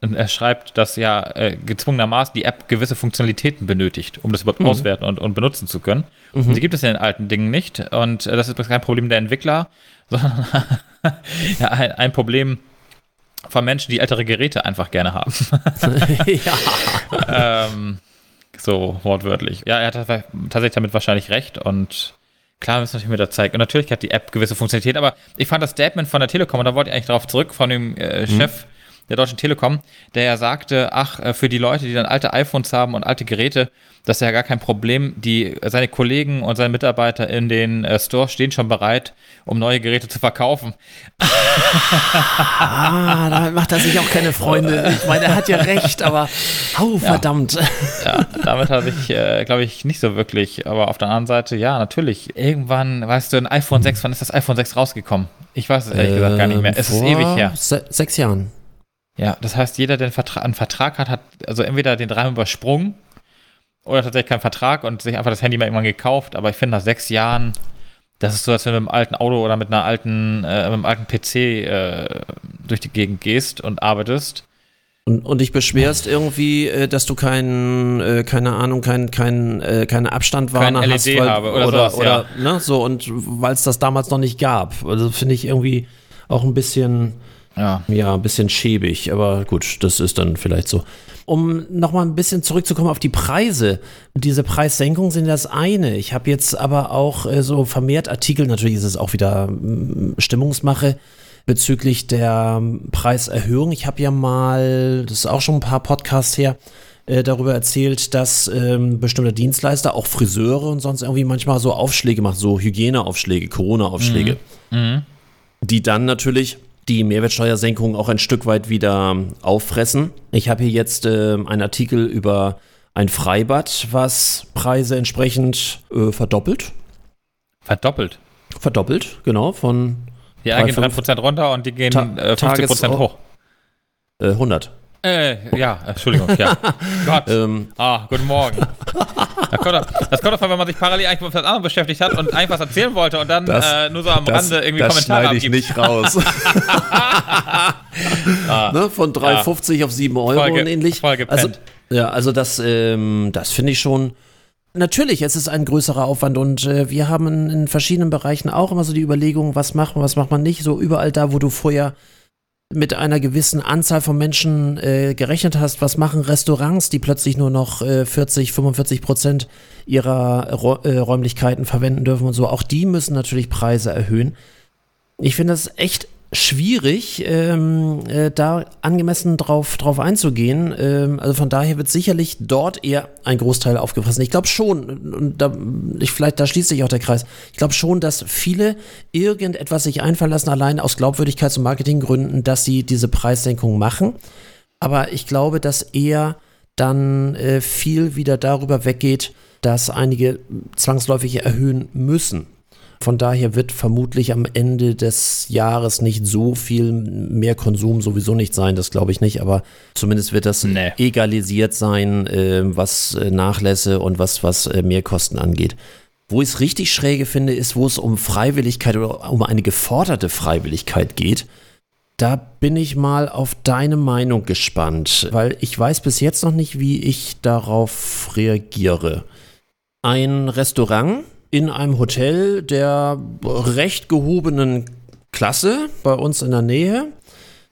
Und er schreibt, dass ja äh, gezwungenermaßen die App gewisse Funktionalitäten benötigt, um das überhaupt auswerten und, und benutzen zu können. Und die gibt es in den alten Dingen nicht. Und äh, das ist kein Problem der Entwickler, sondern ja, ein, ein Problem von Menschen, die ältere Geräte einfach gerne haben. ja. ähm, so wortwörtlich. Ja, er hat tatsächlich damit wahrscheinlich recht und klar müssen natürlich mit der Zeit. Und natürlich hat die App gewisse Funktionalitäten, aber ich fand das Statement von der Telekom, und da wollte ich eigentlich darauf zurück, von dem äh, Chef der Deutschen Telekom, der ja sagte, ach, äh, für die Leute, die dann alte iPhones haben und alte Geräte, das ist ja gar kein Problem. Die, seine Kollegen und seine Mitarbeiter in den äh, Stores stehen schon bereit, um neue Geräte zu verkaufen. Ah, damit macht er sich auch keine Freunde. Ich meine, er hat ja recht, aber au, verdammt. Ja, damit hat sich, äh, glaube ich, nicht so wirklich. Aber auf der anderen Seite, ja, natürlich. Irgendwann, weißt du, ein iPhone 6, wann ist das iPhone 6 rausgekommen? Ich weiß es ehrlich gesagt gar nicht mehr. Es ist ewig her. Se sechs Jahren. Ja, das heißt, jeder, der einen Vertrag, einen Vertrag hat, hat also entweder den dreimal übersprungen oder tatsächlich keinen Vertrag und sich einfach das Handy mal irgendwann gekauft. Aber ich finde, nach sechs Jahren, das ist so, als wenn du mit einem alten Auto oder mit einer alten, äh, mit einem alten PC äh, durch die Gegend gehst und arbeitest. Und, und dich beschwerst irgendwie, äh, dass du keinen, äh, keine Ahnung, keinen kein, äh, keine Abstandwarner Kein hast. LED habe oder oder, sowas, oder ne, so, und weil es das damals noch nicht gab. Also finde ich irgendwie auch ein bisschen, Ja. ja, ein bisschen schäbig, aber gut, das ist dann vielleicht so. Um nochmal ein bisschen zurückzukommen auf die Preise. Diese Preissenkungen sind das eine. Ich habe jetzt aber auch äh, so vermehrt Artikel, natürlich ist es auch wieder mm, Stimmungsmache bezüglich der Preiserhöhung. Ich habe ja mal, das ist auch schon ein paar Podcasts her, äh, darüber erzählt, dass ähm, bestimmte Dienstleister, auch Friseure und sonst irgendwie manchmal so Aufschläge machen, so Hygieneaufschläge, Corona-Aufschläge die dann natürlich die Mehrwertsteuersenkung auch ein Stück weit wieder auffressen. Ich habe hier jetzt äh, einen Artikel über ein Freibad, was Preise entsprechend äh, verdoppelt. Verdoppelt. Verdoppelt, genau, von Die einen gehen 3,5 3% runter und die gehen Ta äh, 50% Tages- hoch. äh, 100. Äh, ja, Entschuldigung, ja. Gott. Ähm, Ah, guten Morgen. Das kommt, doch, das kommt davon, wenn man sich parallel eigentlich mit was anderem beschäftigt hat und eigentlich was erzählen wollte und dann Das- äh, nur so am Rande irgendwie das Kommentare schneide ich abgibt. nicht raus. ne, von 3,50 auf 7 Euro Voll und ähnlich. voll gepennt. Also Ja, also das, ähm, das finde ich schon. Natürlich, es ist ein größerer Aufwand und äh, wir haben in, in, verschiedenen Bereichen auch immer so die Überlegung, was macht man, was macht man nicht. So überall da, wo du vorher mit einer gewissen Anzahl von Menschen äh, gerechnet hast, was machen Restaurants, die plötzlich nur noch äh, 40, 45 Prozent ihrer äh, Räumlichkeiten verwenden dürfen und so. Auch die müssen natürlich Preise erhöhen. Ich finde das echt schwierig, ähm, äh, da angemessen drauf, drauf einzugehen. Ähm, also von daher wird sicherlich dort eher ein Großteil aufgefressen. Ich glaube schon, und da, ich, vielleicht da schließt sich auch der Kreis, ich glaube schon, dass viele irgendetwas sich einfallen lassen, allein aus Glaubwürdigkeits- und Marketinggründen, dass sie diese Preissenkung machen. Aber ich glaube, dass eher dann äh, viel wieder darüber weggeht, dass einige zwangsläufig erhöhen müssen. Von daher wird vermutlich am Ende des Jahres nicht so viel mehr Konsum sowieso nicht sein, das glaube ich nicht, aber zumindest wird das nee. egalisiert sein, äh, was äh, Nachlässe und was, was äh, Mehrkosten angeht. Wo ich es richtig schräge finde, ist, wo es um Freiwilligkeit oder um eine geforderte Freiwilligkeit geht. Da bin ich mal auf deine Meinung gespannt, weil ich weiß bis jetzt noch nicht, wie ich darauf reagiere. Ein Restaurant in einem Hotel der recht gehobenen Klasse bei uns in der Nähe,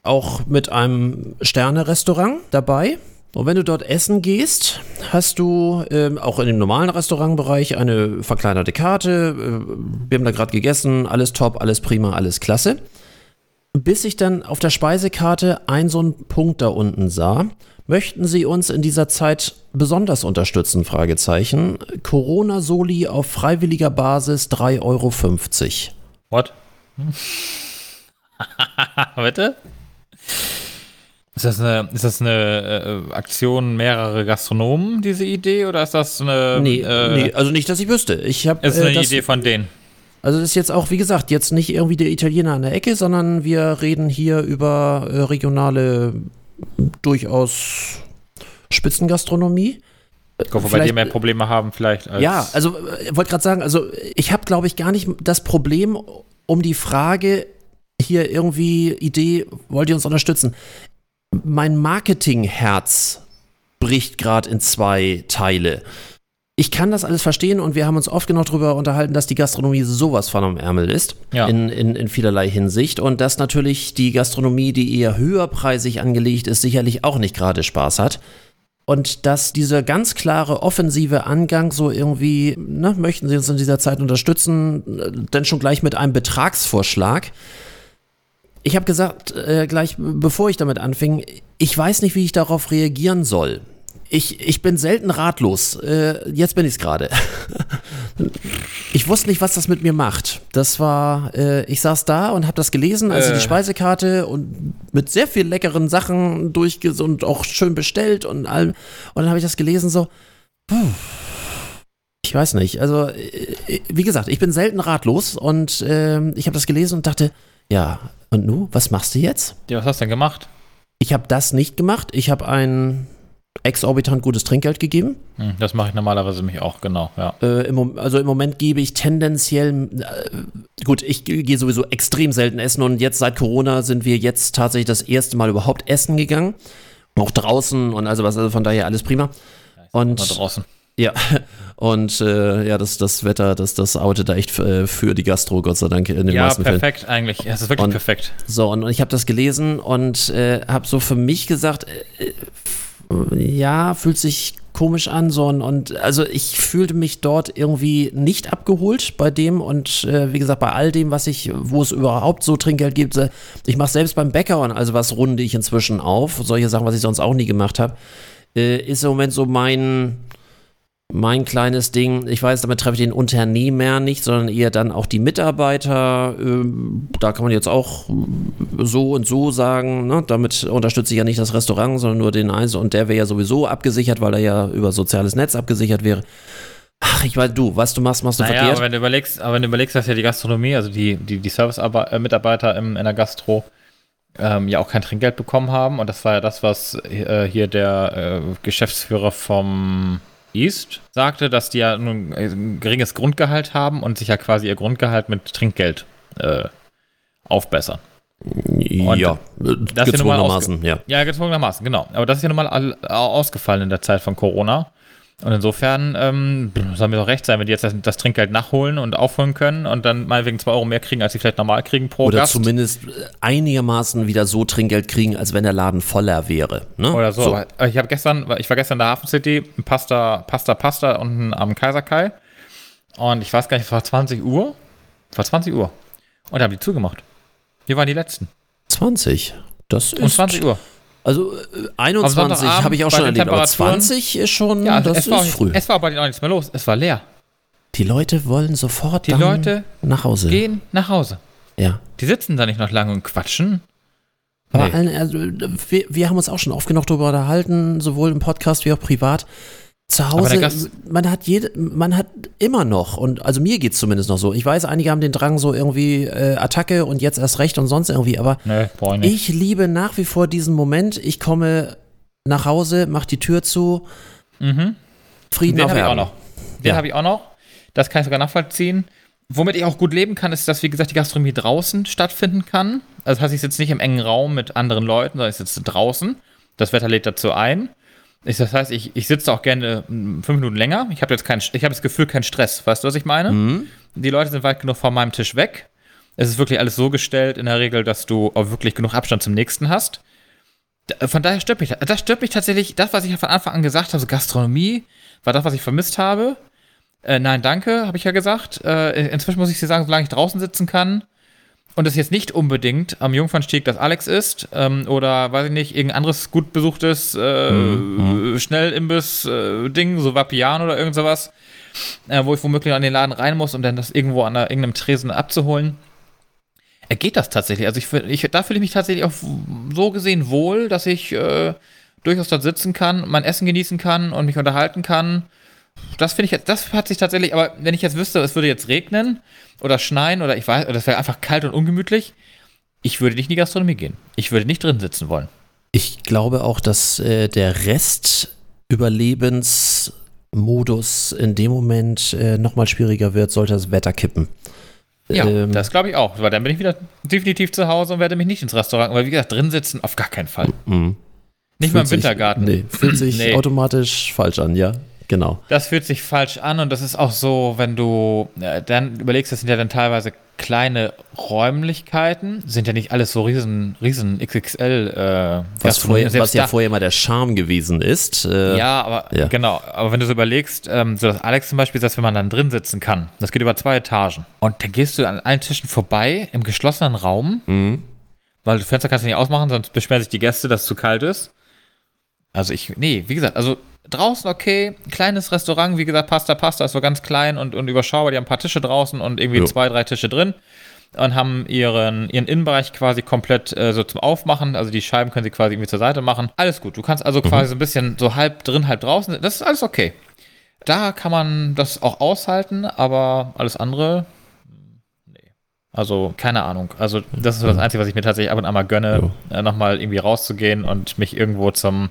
auch mit einem Sterne-Restaurant dabei. Und wenn du dort essen gehst, hast du ähm, auch in dem normalen Restaurantbereich eine verkleinerte Karte. Äh, wir haben da gerade gegessen, alles top, alles prima, alles klasse. Bis ich dann auf der Speisekarte einen so einen Punkt da unten sah, Möchten Sie uns in dieser Zeit besonders unterstützen? Fragezeichen. Corona-Soli auf freiwilliger Basis 3,50 Euro. What? Bitte? Ist das eine, ist das eine äh, Aktion mehrere Gastronomen, diese Idee, oder ist das eine. Nee, äh, nee also nicht, dass ich wüsste. Ich hab, ist eine äh, Idee von denen. Also das ist jetzt auch, wie gesagt, jetzt nicht irgendwie der Italiener an der Ecke, sondern wir reden hier über äh, regionale durchaus Spitzengastronomie. Ich hoffe, bei dir mehr Probleme haben vielleicht. ja, also äh, wollte gerade sagen, also ich habe, glaube ich, gar nicht das Problem um die Frage hier irgendwie Idee, wollt ihr uns unterstützen? Mein Marketingherz bricht gerade in zwei Teile ich kann das alles verstehen und wir haben uns oft genug darüber unterhalten, dass die Gastronomie sowas von am Ärmel ist. Ja. In, in, in vielerlei Hinsicht. Und dass natürlich die Gastronomie, die eher höherpreisig angelegt ist, sicherlich auch nicht gerade Spaß hat. Und dass dieser ganz klare offensive Angang so irgendwie, ne, möchten Sie uns in dieser Zeit unterstützen, denn schon gleich mit einem Betragsvorschlag. Ich habe gesagt, äh, gleich bevor ich damit anfing, ich weiß nicht, wie ich darauf reagieren soll. Ich, ich bin selten ratlos. Äh, jetzt bin ich es gerade. ich wusste nicht, was das mit mir macht. Das war, äh, ich saß da und habe das gelesen, also äh. die Speisekarte und mit sehr viel leckeren Sachen durchges und auch schön bestellt und allem. Und dann habe ich das gelesen so. Puh. Ich weiß nicht. Also, äh, wie gesagt, ich bin selten ratlos und ähm, ich habe das gelesen und dachte, ja, und nu, was machst du jetzt? Ja, was hast du denn gemacht? Ich habe das nicht gemacht. Ich habe ein exorbitant gutes Trinkgeld gegeben. Hm, das mache ich normalerweise mich auch, genau, ja. Äh, im, also im Moment gebe ich tendenziell, äh, gut, ich gehe sowieso extrem selten essen und jetzt seit Corona sind wir jetzt tatsächlich das erste Mal überhaupt essen gegangen. Auch draußen und also was, also von daher alles prima. Ja, und draußen. Ja, und äh, ja, das, das Wetter, das, das outet da echt äh, für die Gastro, Gott sei Dank, in den ja, meisten Fällen. Ja, perfekt eigentlich. Es ist wirklich und, perfekt. So, und, und ich habe das gelesen und äh, habe so für mich gesagt, äh, ja, fühlt sich komisch an, so und, und also ich fühlte mich dort irgendwie nicht abgeholt bei dem und äh, wie gesagt, bei all dem, was ich, wo es überhaupt so Trinkgeld gibt, äh, ich mache selbst beim Bäcker und also was runde ich inzwischen auf, solche Sachen, was ich sonst auch nie gemacht habe, äh, ist im Moment so mein, mein kleines Ding. Ich weiß, damit treffe ich den Unternehmer nicht, sondern eher dann auch die Mitarbeiter. Ähm, da kann man jetzt auch so und so sagen. Ne? Damit unterstütze ich ja nicht das Restaurant, sondern nur den Einzelnen. Und der wäre ja sowieso abgesichert, weil er ja über soziales Netz abgesichert wäre. Ach, ich weiß, du, was du machst, machst du naja, verkehrt. Aber wenn du überlegst, aber wenn du überlegst, dass ja die Gastronomie, also die, die, die Service-Mitarbeiter in der Gastro, ähm, ja auch kein Trinkgeld bekommen haben. Und das war ja das, was äh, hier der äh, Geschäftsführer vom East sagte, dass die ja ein, ein geringes Grundgehalt haben und sich ja quasi ihr Grundgehalt mit Trinkgeld äh, aufbessern. ja, Das ist ja mal gezwungenermaßen, ja. Ja, gezwungenermaßen, genau. Aber das ist ja nun mal all, ausgefallen in der Zeit von Corona. Und insofern ähm, soll mir doch recht sein, wenn die jetzt das, das Trinkgeld nachholen und aufholen können und dann meinetwegen 2 Euro mehr kriegen, als sie vielleicht normal kriegen pro Oder Gast. zumindest einigermaßen wieder so Trinkgeld kriegen, als wenn der Laden voller wäre. Ne? Oder so. Aber Ich habe gestern, ich war gestern in der Hafen City, Pasta, Pasta, Pasta unten am Kaiserkai. Und ich weiß gar nicht, es war 20 Uhr. Es war 20 Uhr. Und da haben die zugemacht. Wir waren die Letzten. 20. Das ist. Um 20 Uhr. Also äh, 21 Sonntagabend habe ich auch schon erlebt, aber Temperaturen- 20 ist schon, Ja, das es, war, ist früh. es war bei denen auch nichts mehr los. Es war leer. Die Leute wollen sofort Die Leute nach Hause. Gehen nach Hause. Ja. Die sitzen da nicht noch lange und quatschen. Aber Nee. allen- also, wir, wir haben uns auch schon oft genug darüber unterhalten, sowohl im Podcast wie auch privat. Zu Hause, man hat jede, man hat immer noch, und also mir geht's zumindest noch so. Ich weiß, einige haben den Drang so irgendwie äh, Attacke und jetzt erst recht und sonst irgendwie, aber Nee, ich liebe nach wie vor diesen Moment. Ich komme nach Hause, mach die Tür zu, Mhm. Frieden Den auf habe ich auch Erden. noch. Den Ja. habe ich auch noch. Das kann ich sogar nachvollziehen. Womit ich auch gut leben kann, ist, dass, wie gesagt, die Gastronomie draußen stattfinden kann. Also das heißt, ich sitze nicht im engen Raum mit anderen Leuten, sondern ich sitze draußen. Das Wetter lädt dazu ein. Ich, das heißt, ich, ich sitze auch gerne mm, fünf Minuten länger. Ich habe jetzt kein, ich habe das Gefühl, kein Stress. Weißt du, was ich meine? Die Leute sind weit genug von meinem Tisch weg. Es ist wirklich alles so gestellt in der Regel, dass du auch wirklich genug Abstand zum nächsten hast. Da- Von daher stört mich das. Das stört mich tatsächlich, das, was ich ja von Anfang an gesagt habe, so Gastronomie, war das, was ich vermisst habe. Äh, nein, danke, habe ich ja gesagt. Äh, inzwischen muss ich dir sagen, solange ich draußen sitzen kann und es jetzt nicht unbedingt am Jungfernstieg das Alex ist ähm, oder, weiß ich nicht, irgendein anderes gut besuchtes äh, Schnellimbiss-Ding, so Vapian oder irgend sowas, äh, wo ich womöglich an den Laden rein muss, um dann das irgendwo an der, irgendeinem Tresen abzuholen. Äh, geht das tatsächlich? Also ich, ich, da fühle ich mich tatsächlich auch so gesehen wohl, dass ich äh, durchaus dort sitzen kann, mein Essen genießen kann und mich unterhalten kann. Das finde ich jetzt, das hat sich tatsächlich, aber wenn ich jetzt wüsste, es würde jetzt regnen oder schneien oder ich weiß, oder es wäre einfach kalt und ungemütlich, ich würde nicht in die Gastronomie gehen. Ich würde nicht drin sitzen wollen. Ich glaube auch, dass äh, der Rest Überlebensmodus in dem Moment äh, nochmal schwieriger wird, sollte das Wetter kippen. Ja, Ähm, das glaube ich auch, weil dann bin ich wieder definitiv zu Hause und werde mich nicht ins Restaurant, weil wie gesagt, drin sitzen auf gar keinen Fall. mhm. Nicht mal im Fühlt sich- Wintergarten. Nee, fühlt sich Nee. automatisch falsch an, ja, genau. Das fühlt sich falsch an und das ist auch so, wenn du äh, dann überlegst, das sind ja dann teilweise kleine Räumlichkeiten, sind ja nicht alles so riesen, riesen XXL äh, Was, vorher, was ja vorher immer der Charme gewesen ist. Äh, Ja, aber Ja. genau. Aber wenn du so überlegst, ähm, so dass Alex zum Beispiel sagt, wenn man dann drin sitzen kann, das geht über zwei Etagen. Und dann gehst du an allen Tischen vorbei im geschlossenen Raum, Mhm. weil das Fenster kannst du nicht ausmachen, sonst beschweren sich die Gäste, dass es zu kalt ist. Also ich, nee, wie gesagt, also draußen okay, kleines Restaurant, wie gesagt, Pasta Pasta ist so ganz klein und, und überschaubar, die haben ein paar Tische draußen und irgendwie Jo. zwei, drei Tische drin und haben ihren, ihren Innenbereich quasi komplett äh, so zum Aufmachen, also die Scheiben können sie quasi irgendwie zur Seite machen. Alles gut, du kannst also quasi so ein bisschen so halb drin, halb draußen, das ist alles okay. Da kann man das auch aushalten, aber alles andere, nee. Also, keine Ahnung. Also, das ist so das Einzige, was ich mir tatsächlich ab und an mal gönne, äh, nochmal irgendwie rauszugehen und mich irgendwo zum.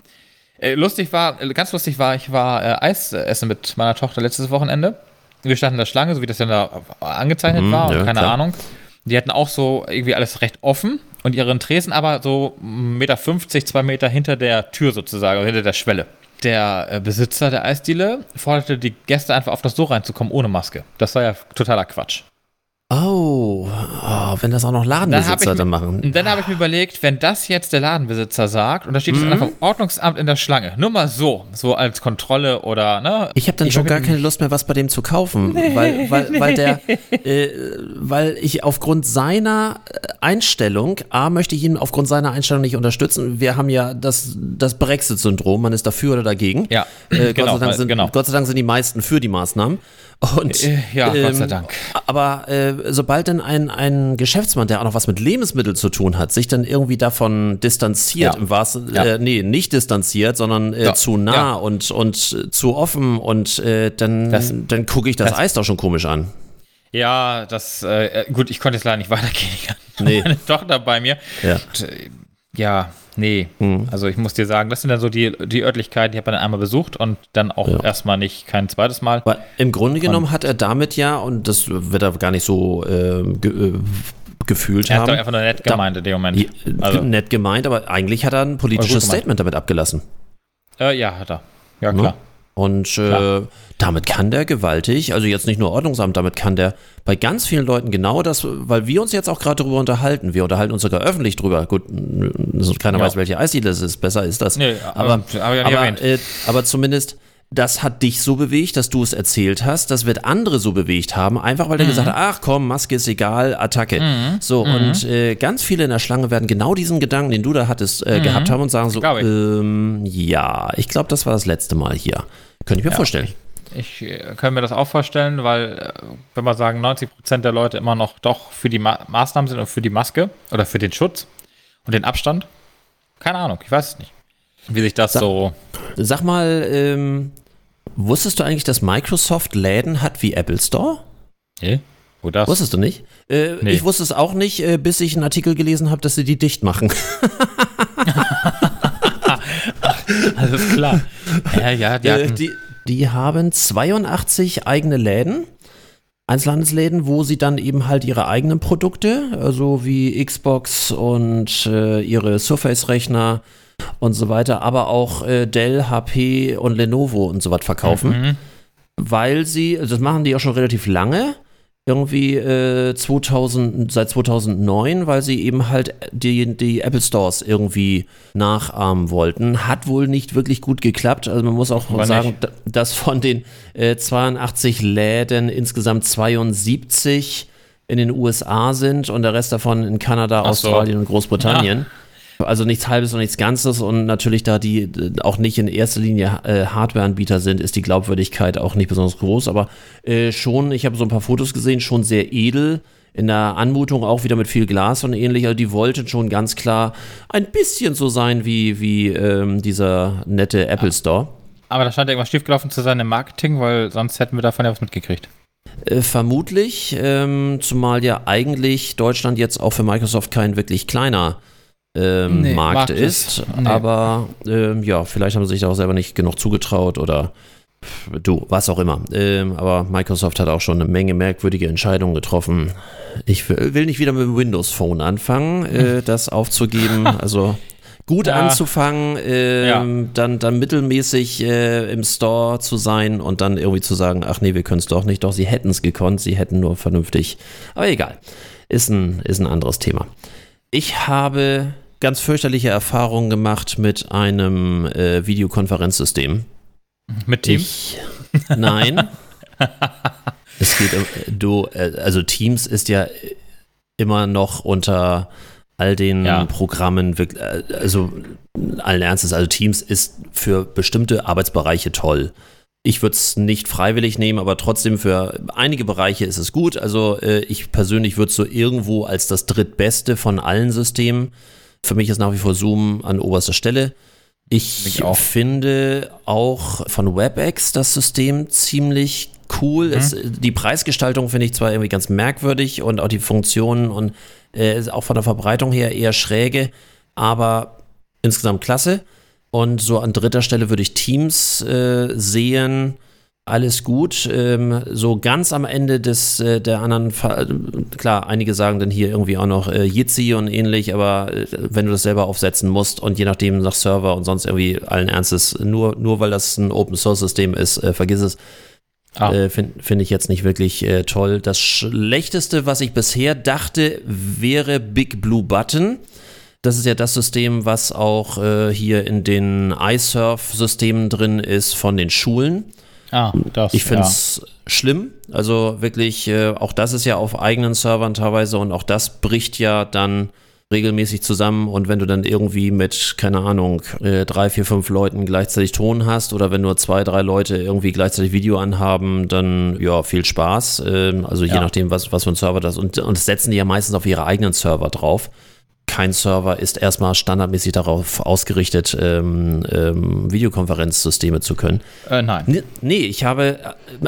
Äh, lustig war, äh, ganz lustig war, ich war äh, Eis essen mit meiner Tochter letztes Wochenende. Wir standen in der Schlange, so wie das dann da angezeichnet Mhm, war, und ja, keine klar. Ahnung. Die hatten auch so irgendwie alles recht offen und ihren Tresen aber so 1,50 Meter, 2 Meter hinter der Tür sozusagen, also hinter der Schwelle. Der äh, Besitzer der Eisdiele forderte die Gäste einfach auf, das so reinzukommen ohne Maske. Das war ja totaler Quatsch. Oh, oh, wenn das auch noch Ladenbesitzer ich, dann machen. und dann habe ich mir überlegt, wenn das jetzt der Ladenbesitzer sagt und da steht jetzt Mhm. einer vom Ordnungsamt in der Schlange, nur mal so, so als Kontrolle oder, ne? Ich habe dann schon gar keine Lust mehr, was bei dem zu kaufen, weil, weil, weil der, äh, weil ich aufgrund seiner äh, Einstellung, A, möchte ich ihn aufgrund seiner Einstellung nicht unterstützen. Wir haben ja das, das Brexit-Syndrom, man ist dafür oder dagegen. Ja, äh, genau, Gott, sei Dank sind, genau. Gott sei Dank sind die meisten für die Maßnahmen. Und, Äh, ja, Gott sei Dank. Aber äh, sobald dann ein, ein Geschäftsmann, der auch noch was mit Lebensmitteln zu tun hat, sich dann irgendwie davon distanziert, Ja. im wahrsten, Ja. äh, nee, nicht distanziert, sondern äh, Ja. zu nah und, und äh, zu offen und äh, dann, Das- dann gucke ich das, das- Eis doch schon komisch an. Ja, das, äh, gut, ich konnte jetzt leider nicht weitergehen. Ich hatte Nee. Meine Tochter bei mir. Ja. Und, äh, ja, nee. Mhm. Also ich muss dir sagen, das sind dann so die, die Örtlichkeiten, die habe ich dann einmal besucht und dann auch Ja. erstmal nicht kein zweites Mal. Aber im Grunde genommen hat er damit ja, und das wird er gar nicht so äh, ge, gefühlt Er hat haben. doch einfach nur nett Da- gemeint in dem Moment. Ja, Also, nett gemeint, aber eigentlich hat er ein politisches. Statement damit abgelassen. äh, ja, hat er. Ja, Ne? klar. Und äh, damit kann der gewaltig, also jetzt nicht nur Ordnungsamt, damit kann der bei ganz vielen Leuten genau das, weil wir uns jetzt auch gerade darüber unterhalten. Wir unterhalten uns sogar öffentlich drüber. Gut, keiner Ja. weiß, welche Eisdiele es ist. Besser ist das. Nee, aber, aber- ja nicht aber, erwähnt. äh, aber zumindest, das hat dich so bewegt, dass du es erzählt hast. Das wird andere so bewegt haben, einfach weil der Mhm. gesagt hat, ach komm, Maske ist egal, Attacke. So, und äh, ganz viele in der Schlange werden genau diesen Gedanken, den du da hattest, äh, gehabt haben und sagen so, Mhm. Ich. ähm, ja, ich glaube, das war das letzte Mal hier. Könnte ich mir vorstellen. Ich äh, kann mir das auch vorstellen, weil, äh, wenn wir sagen, 90% der Leute immer noch doch für die Ma Maßnahmen sind und für die Maske oder für den Schutz und den Abstand. Keine Ahnung, ich weiß es nicht. Wie sich das so. Sag mal, ähm, wusstest du eigentlich, dass Microsoft Läden hat wie Apple Store? Nee? Wo das? Wusstest du nicht? Äh, Nee. Ich wusste es auch nicht, äh, bis ich einen Artikel gelesen habe, dass sie die dicht machen. Alles klar. ja, ja, die Äh, hatten, die, die haben 82 eigene Läden, Einzelhandelsläden, wo sie dann eben halt ihre eigenen Produkte, also wie Xbox und äh, ihre Surface-Rechner und so weiter, aber auch äh, Dell, HP und Lenovo und so was verkaufen. Mhm. weil sie, also das machen die auch schon relativ lange, irgendwie äh, 2000, seit 2009, weil sie eben halt die, die Apple Stores irgendwie nachahmen wollten. Hat wohl nicht wirklich gut geklappt. Also man muss auch Aber sagen, nicht. dass von den äh, 82 Läden insgesamt 72 in den USA sind und der Rest davon in Kanada, Ach so. Australien und Großbritannien. Also nichts Halbes und nichts Ganzes und natürlich, da die äh, auch nicht in erster Linie äh, Hardwareanbieter sind, ist die Glaubwürdigkeit auch nicht besonders groß, aber äh, schon, ich habe so ein paar Fotos gesehen, schon sehr edel. In der Anmutung auch wieder mit viel Glas und ähnlich. Also die wollten schon ganz klar ein bisschen so sein wie, wie ähm, dieser nette Apple Store. Aber da scheint irgendwas schiefgelaufen zu sein im Marketing, weil sonst hätten wir davon ja was mitgekriegt. Äh, vermutlich, ähm, zumal ja eigentlich Deutschland jetzt auch für Microsoft kein wirklich kleiner ähm, Nee, Markt, ist. nee. Aber ähm, ja, vielleicht haben sie sich da auch selber nicht genug zugetraut oder du, was auch immer. Ähm, aber Microsoft hat auch schon eine Menge merkwürdige Entscheidungen getroffen. Ich will nicht wieder mit dem Windows Phone anfangen, äh, das aufzugeben. Also gut Ja. anzufangen, ähm, dann, dann mittelmäßig äh, im Store zu sein und dann irgendwie zu sagen, ach nee, wir können es doch nicht. Doch, sie hätten es gekonnt, sie hätten nur vernünftig. Aber egal, ist ein, ist ein anderes Thema. Ich habe ganz fürchterliche Erfahrungen gemacht mit einem äh, Videokonferenzsystem. Mit Teams? Ich, nein. es geht, um- du, äh, also Teams ist ja immer noch unter all den Ja. Programmen, äh, also allen Ernstes, also Teams ist für bestimmte Arbeitsbereiche toll. Ich würde es nicht freiwillig nehmen, aber trotzdem für einige Bereiche ist es gut. Also äh, ich persönlich würde es so irgendwo als das drittbeste von allen Systemen. Für mich ist nach wie vor Zoom an oberster Stelle. Ich auch. finde auch von WebEx das System ziemlich cool. Es, die Preisgestaltung finde ich zwar irgendwie ganz merkwürdig und auch die Funktionen und äh, ist auch von der Verbreitung her eher schräge, aber insgesamt klasse. Und so an dritter Stelle würde ich Teams äh, sehen. Alles gut. Ähm, so ganz am Ende des äh, der anderen, Fa klar, einige sagen dann hier irgendwie auch noch äh, Jitsi und ähnlich, aber äh, wenn du das selber aufsetzen musst und je nachdem nach Server und sonst irgendwie allen Ernstes, nur, nur weil das ein Open Source System ist, äh, vergiss es. Ah. Äh, Finde find ich jetzt nicht wirklich äh, toll. Das Schlechteste, was ich bisher dachte, wäre Big Blue Button. Das ist ja das System, was auch äh, hier in den iSurf-Systemen drin ist von den Schulen. Ah, das. Ich finde es schlimm. Also wirklich, äh, auch das ist ja auf eigenen Servern teilweise und auch das bricht ja dann regelmäßig zusammen und wenn du dann irgendwie mit, keine Ahnung, äh, drei, vier, fünf Leuten gleichzeitig Ton hast oder wenn nur zwei, drei Leute irgendwie gleichzeitig Video anhaben, dann ja, viel Spaß. Ähm, also je Ja. nachdem, was, was für ein Server das und, und das setzen die ja meistens auf ihre eigenen Server drauf. Kein Server ist erstmal standardmäßig darauf ausgerichtet, ähm, ähm, Videokonferenzsysteme zu können. Äh, nein. Nee, nee, ich habe,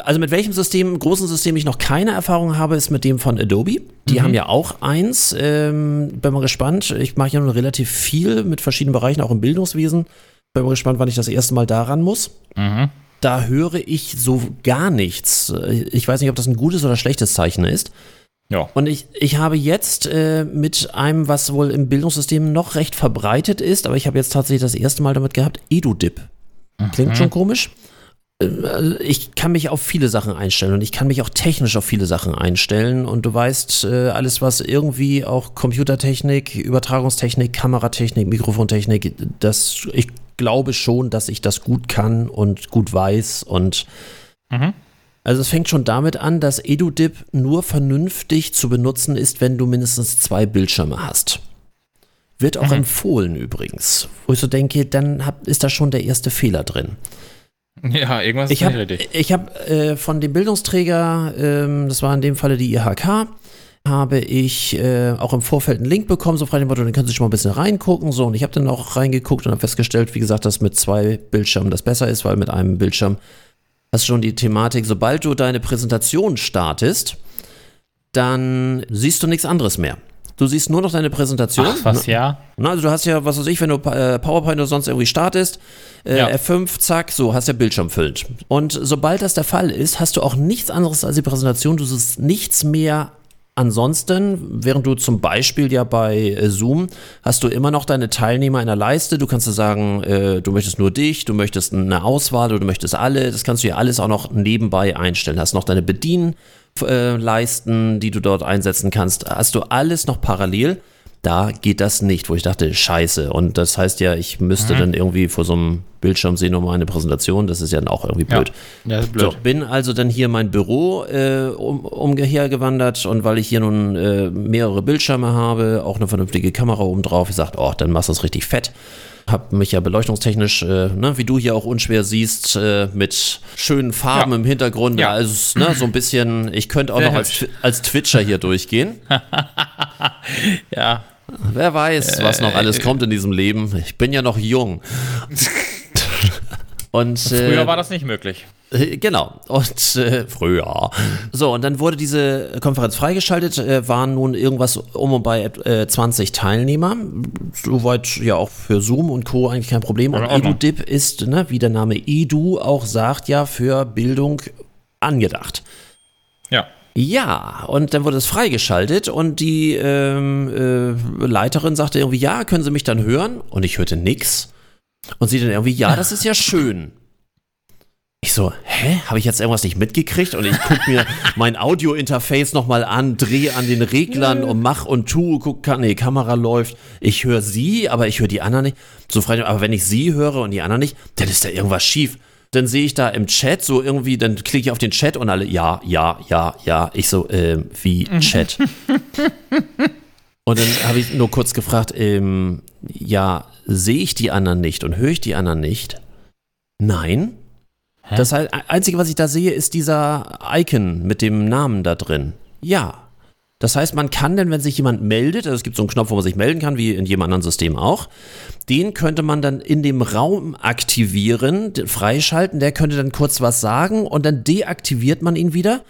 also mit welchem System, großen System ich noch keine Erfahrung habe, ist mit dem von Adobe. Die haben ja auch eins. Ähm, bin mal gespannt. Ich mache ja nun relativ viel mit verschiedenen Bereichen, auch im Bildungswesen. Bin mal gespannt, wann ich das erste Mal daran muss. Mhm. Da höre ich so gar nichts. Ich weiß nicht, ob das ein gutes oder schlechtes Zeichen ist. Ja. Und ich, ich habe jetzt äh, mit einem, was wohl im Bildungssystem noch recht verbreitet ist, aber ich habe jetzt tatsächlich das erste Mal damit gehabt, EduDip. Klingt schon komisch. Ähm, also Ich kann mich auf viele Sachen einstellen und ich kann mich auch technisch auf viele Sachen einstellen. Und du weißt, äh, alles, was irgendwie auch Computertechnik, Übertragungstechnik, Kameratechnik, Mikrofontechnik, das, ich glaube schon, dass ich das gut kann und gut weiß und also es fängt schon damit an, dass EduDip nur vernünftig zu benutzen ist, wenn du mindestens zwei Bildschirme hast. Wird auch empfohlen übrigens. Wo ich so denke, dann hab, ist da schon der erste Fehler drin. Ja, irgendwas Ich ist habe nicht richtig. ich hab, äh, von dem Bildungsträger, ähm, das war in dem Falle die IHK, habe ich äh, auch im Vorfeld einen Link bekommen, so frei dem Motto, dann können Sie schon mal ein bisschen reingucken. So, und ich habe dann auch reingeguckt und habe festgestellt, wie gesagt, dass mit zwei Bildschirmen das besser ist, weil mit einem Bildschirm hast du schon die Thematik, sobald du deine Präsentation startest, dann siehst du nichts anderes mehr. Du siehst nur noch deine Präsentation. Ach, was, ja? Na, also du hast ja, was weiß ich, wenn du äh, PowerPoint oder sonst irgendwie startest, äh, Ja. F5, zack, so, hast ja Bildschirm füllend. Und sobald das der Fall ist, hast du auch nichts anderes als die Präsentation, du siehst nichts mehr ansonsten, während du zum Beispiel ja bei äh, Zoom hast du immer noch deine Teilnehmer in der Leiste, du kannst ja sagen, äh, du möchtest nur dich, du möchtest eine Auswahl oder du möchtest alle, das kannst du ja alles auch noch nebenbei einstellen, hast noch deine Bedien, äh, Leisten, die du dort einsetzen kannst, hast du alles noch parallel. Da geht das nicht, wo ich dachte, scheiße. Und das heißt ja, ich müsste dann irgendwie vor so einem Bildschirm sehen, um eine Präsentation. Das ist ja dann auch irgendwie blöd. Ja, das ist blöd. So, bin also dann hier mein Büro äh, um, umhergewandert und weil ich hier nun äh, mehrere Bildschirme habe, auch eine vernünftige Kamera oben drauf, ich sagte, oh, dann machst du es richtig fett. Hab mich ja beleuchtungstechnisch, äh, ne, wie du hier auch unschwer siehst, äh, mit schönen Farben Ja. im Hintergrund, Ja. also ne, so ein bisschen, ich könnte auch Sehr noch als, als Twitcher hier durchgehen. Ja, Wer weiß, was noch alles kommt in diesem Leben. Ich bin ja noch jung. Und früher äh, war das nicht möglich. äh, Genau. Und äh, früher. So, und dann wurde diese Konferenz freigeschaltet, äh, waren nun irgendwas um und bei äh, 20 Teilnehmer. Soweit ja auch für Zoom und Co. eigentlich kein Problem. Und. EduDip ist, ne, wie der Name Edu auch sagt, ja für Bildung angedacht. Ja. Und dann wurde es freigeschaltet und die ähm, äh, Leiterin sagte irgendwie, ja, können Sie mich dann hören? Und ich hörte nix. Und sie dann irgendwie, ja, das ist ja schön. Ich so, hä, habe ich jetzt irgendwas nicht mitgekriegt? Und ich gucke mir mein Audio-Interface nochmal an, drehe an den Reglern und mach und tu, guck, kann, nee, Kamera läuft. Ich höre sie, aber ich höre die anderen nicht. So frei, aber wenn ich sie höre und die anderen nicht, dann ist da irgendwas schief. Dann sehe ich da im Chat so irgendwie, dann klicke ich auf den Chat und alle, ja, ja, ja, ja. Ich so, ähm, wie Chat? Und dann habe ich nur kurz gefragt, ähm, ja, sehe ich die anderen nicht und höre ich die anderen nicht? Nein. Das heißt, einzige, was ich da sehe, ist dieser Icon mit dem Namen da drin. Ja. Das heißt, man kann dann, wenn sich jemand meldet, also es gibt so einen Knopf, wo man sich melden kann, wie in jedem anderen System auch, den könnte man dann in dem Raum aktivieren, freischalten, der könnte dann kurz was sagen und dann deaktiviert man ihn wieder,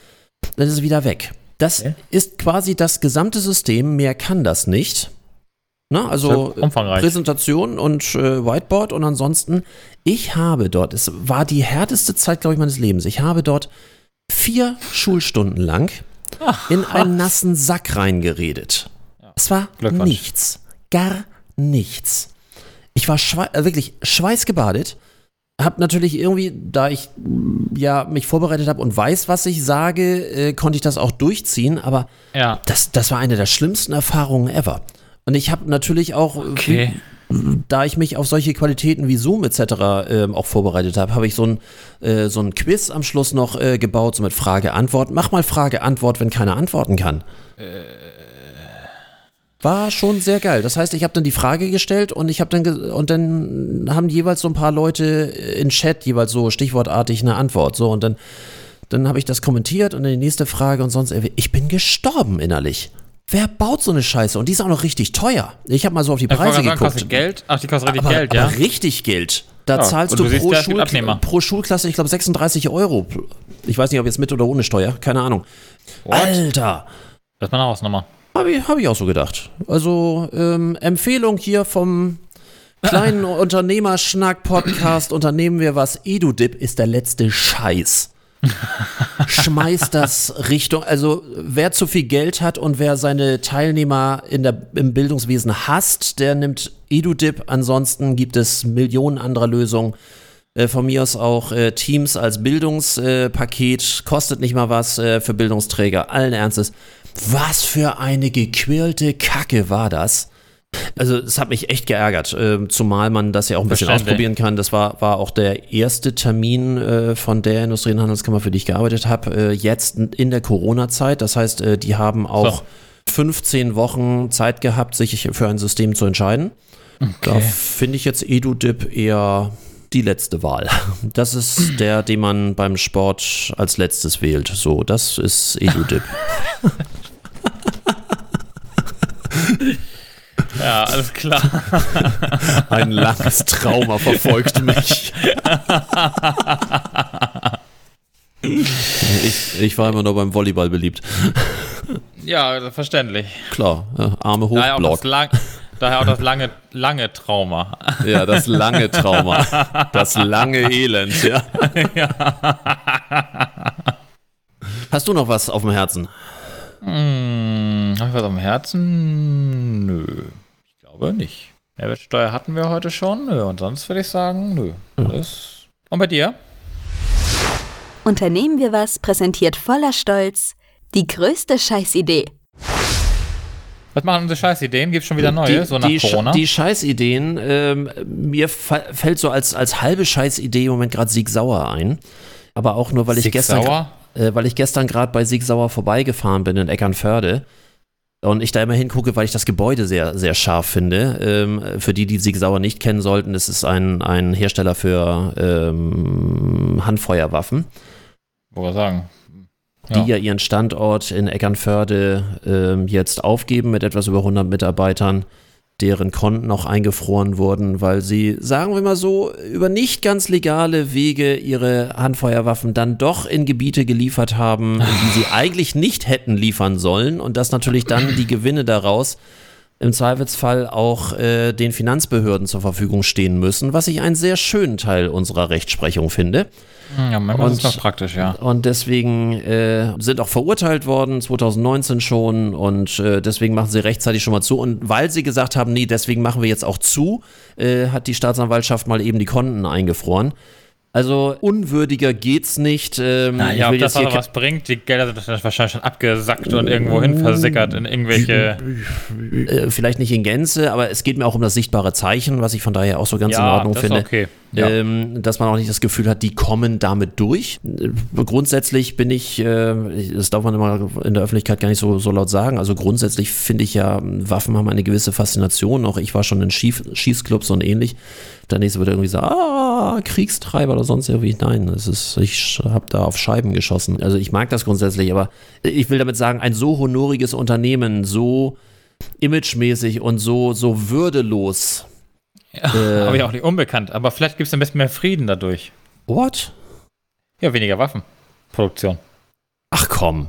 dann ist es wieder weg. Das ist quasi das gesamte System, mehr kann das nicht. Ne? Also. Präsentation und äh, Whiteboard und ansonsten, ich habe dort, es war die härteste Zeit, glaube ich, meines Lebens. Ich habe dort vier Schulstunden lang in einen nassen Sack reingeredet. Es war nichts. Gar nichts. Ich war schwei äh, wirklich schweißgebadet. Hab natürlich irgendwie, da ich mm, ja mich vorbereitet habe und weiß, was ich sage, äh, konnte ich das auch durchziehen, aber Ja. das, das war eine der schlimmsten Erfahrungen ever. Und ich habe natürlich auch, Okay. Da ich mich auf solche Qualitäten wie Zoom etc. Ähm, auch vorbereitet habe, habe ich so ein, äh, so ein Quiz am Schluss noch äh, gebaut, so mit Frage-Antwort. Mach mal Frage-Antwort, wenn keiner antworten kann. War schon sehr geil. Das heißt, ich habe dann die Frage gestellt und ich habe dann und dann haben jeweils so ein paar Leute in Chat jeweils so stichwortartig eine Antwort. So und dann dann habe ich das kommentiert und dann die nächste Frage und sonst. Ich bin gestorben innerlich. Wer baut so eine Scheiße? Und die ist auch noch richtig teuer. Ich habe mal so auf die wollte Preise geguckt. kostet Geld? Ach, die kostet richtig aber, Geld, aber ja? richtig Geld. Da Ja, zahlst du, du pro, Schul pro Schulklasse, ich glaube, 36 Euro. Ich weiß nicht, ob jetzt mit oder ohne Steuer, keine Ahnung. Alter! Das ist mal eine Hausnummer. Habe ich, hab ich auch so gedacht. Also, ähm, Empfehlung hier vom kleinen Unternehmerschnack-Podcast Unternehmen wir was. EduDip ist der letzte Scheiß. Schmeißt das Richtung, also wer zu viel Geld hat und wer seine Teilnehmer in der, im Bildungswesen hasst, der nimmt EduDip. Ansonsten gibt es Millionen anderer Lösungen. Äh, von mir aus auch äh, Teams als Bildungspaket, kostet nicht mal was äh, für Bildungsträger, allen Ernstes. Was für eine gequirlte Kacke war das? Also es hat mich echt geärgert, äh, zumal man das ja auch ein bisschen ausprobieren kann. Das war, war auch der erste Termin äh, von der Industrie- und Handelskammer, für die ich gearbeitet habe, äh, jetzt in der Corona-Zeit. Das heißt, äh, die haben auch So. 15 Wochen Zeit gehabt, sich für ein System zu entscheiden. Da finde ich jetzt EduDip eher die letzte Wahl. Das ist der, den man beim Sport als letztes wählt. So, das ist EduDip. Ja, alles klar. Ein langes Trauma verfolgt mich. Ich, ich war immer nur beim Volleyball beliebt. Ja, verständlich. Klar, Arme hoch, Daher auch, Block. das lang, daher auch das lange, lange Trauma. Ja, das lange Trauma. Das lange Elend, ja. Hast du noch was auf dem Herzen? Hm, hab ich was am Herzen? Nö. Ich glaube nicht. Mehrwertsteuer hatten wir heute schon. Nö. Und sonst würde ich sagen, nö. Das Und bei dir? Unternehmen wir was präsentiert voller Stolz die größte Scheißidee. Was machen unsere Scheißideen? Gibt schon wieder neue, die, so nach die, Sch- Corona? Die Scheißideen, ähm, mir fällt so als, als halbe Scheißidee im Moment gerade Sieg Sauer ein. Aber auch nur, weil ich Sieg gestern, Sauer? äh, weil ich gestern gerade bei Sieg Sauer vorbeigefahren bin in Eckernförde. Und ich da immer hingucke, weil ich das Gebäude sehr, sehr scharf finde. Ähm, für die, die Sieg Sauer nicht kennen sollten, das ist ein, ein Hersteller für ähm, Handfeuerwaffen. Wo wir sagen. die ja ihren Standort in Eckernförde ähm, jetzt aufgeben mit etwas über 100 Mitarbeitern, deren Konten auch eingefroren wurden, weil sie, sagen wir mal so, über nicht ganz legale Wege ihre Handfeuerwaffen dann doch in Gebiete geliefert haben, in die sie eigentlich nicht hätten liefern sollen und dass natürlich dann die Gewinne daraus im Zweifelsfall auch äh, den Finanzbehörden zur Verfügung stehen müssen, was ich einen sehr schönen Teil unserer Rechtsprechung finde. Ja, manchmal ist Und- noch praktisch, ja. Und deswegen äh, sind auch verurteilt worden, 2019 schon. Und äh, deswegen machen sie rechtzeitig schon mal zu. Und weil sie gesagt haben, nee, deswegen machen wir jetzt auch zu, äh, hat die Staatsanwaltschaft mal eben die Konten eingefroren. Also unwürdiger geht's nicht. Ähm, Na ich ja, will ob das jetzt was bringt, die Gelder sind wahrscheinlich schon abgesackt und irgendwo hin versickert in irgendwelche. äh, vielleicht nicht in Gänze, aber es geht mir auch um das sichtbare Zeichen, was ich von daher auch so ganz in Ja, Ordnung das ist finde. okay. Ja. Ähm, dass man auch nicht das Gefühl hat, die kommen damit durch. Grundsätzlich bin ich, äh, das darf man immer in der Öffentlichkeit gar nicht so, so laut sagen, also grundsätzlich finde ich ja, Waffen haben eine gewisse Faszination. Auch ich war schon in Schieß Schießclubs und ähnlich. Der nächste würde irgendwie sagen, ah, Kriegstreiber oder sonst irgendwie. Nein, es ist, ich habe da auf Scheiben geschossen. Also ich mag das grundsätzlich, aber ich will damit sagen, ein so honoriges Unternehmen, so imagemäßig und so, so würdelos. Äh, Aber ja auch nicht unbekannt. Aber vielleicht gibt es ein bisschen mehr Frieden dadurch. What? Ja, weniger Waffenproduktion. Ach komm.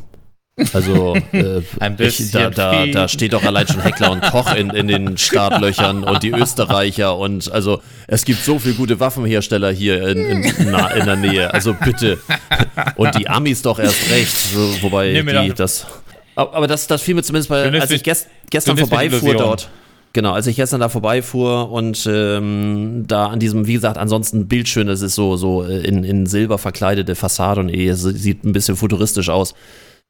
Also, äh, ich, da, da, da steht doch allein schon Heckler und Koch in, in den Startlöchern und die Österreicher und also es gibt so viele gute Waffenhersteller hier in, in, na, in der Nähe. Also bitte. Und die Amis doch erst recht. So, wobei Nee, die doch- das. Aber das, das fiel mir zumindest bei, als ich gest, gestern vorbeifuhr dort. Genau, als ich gestern da vorbeifuhr und ähm, da an diesem, wie gesagt, ansonsten bildschön, es ist so, so äh, in, in Silber verkleidete Fassade und eh, es sieht ein bisschen futuristisch aus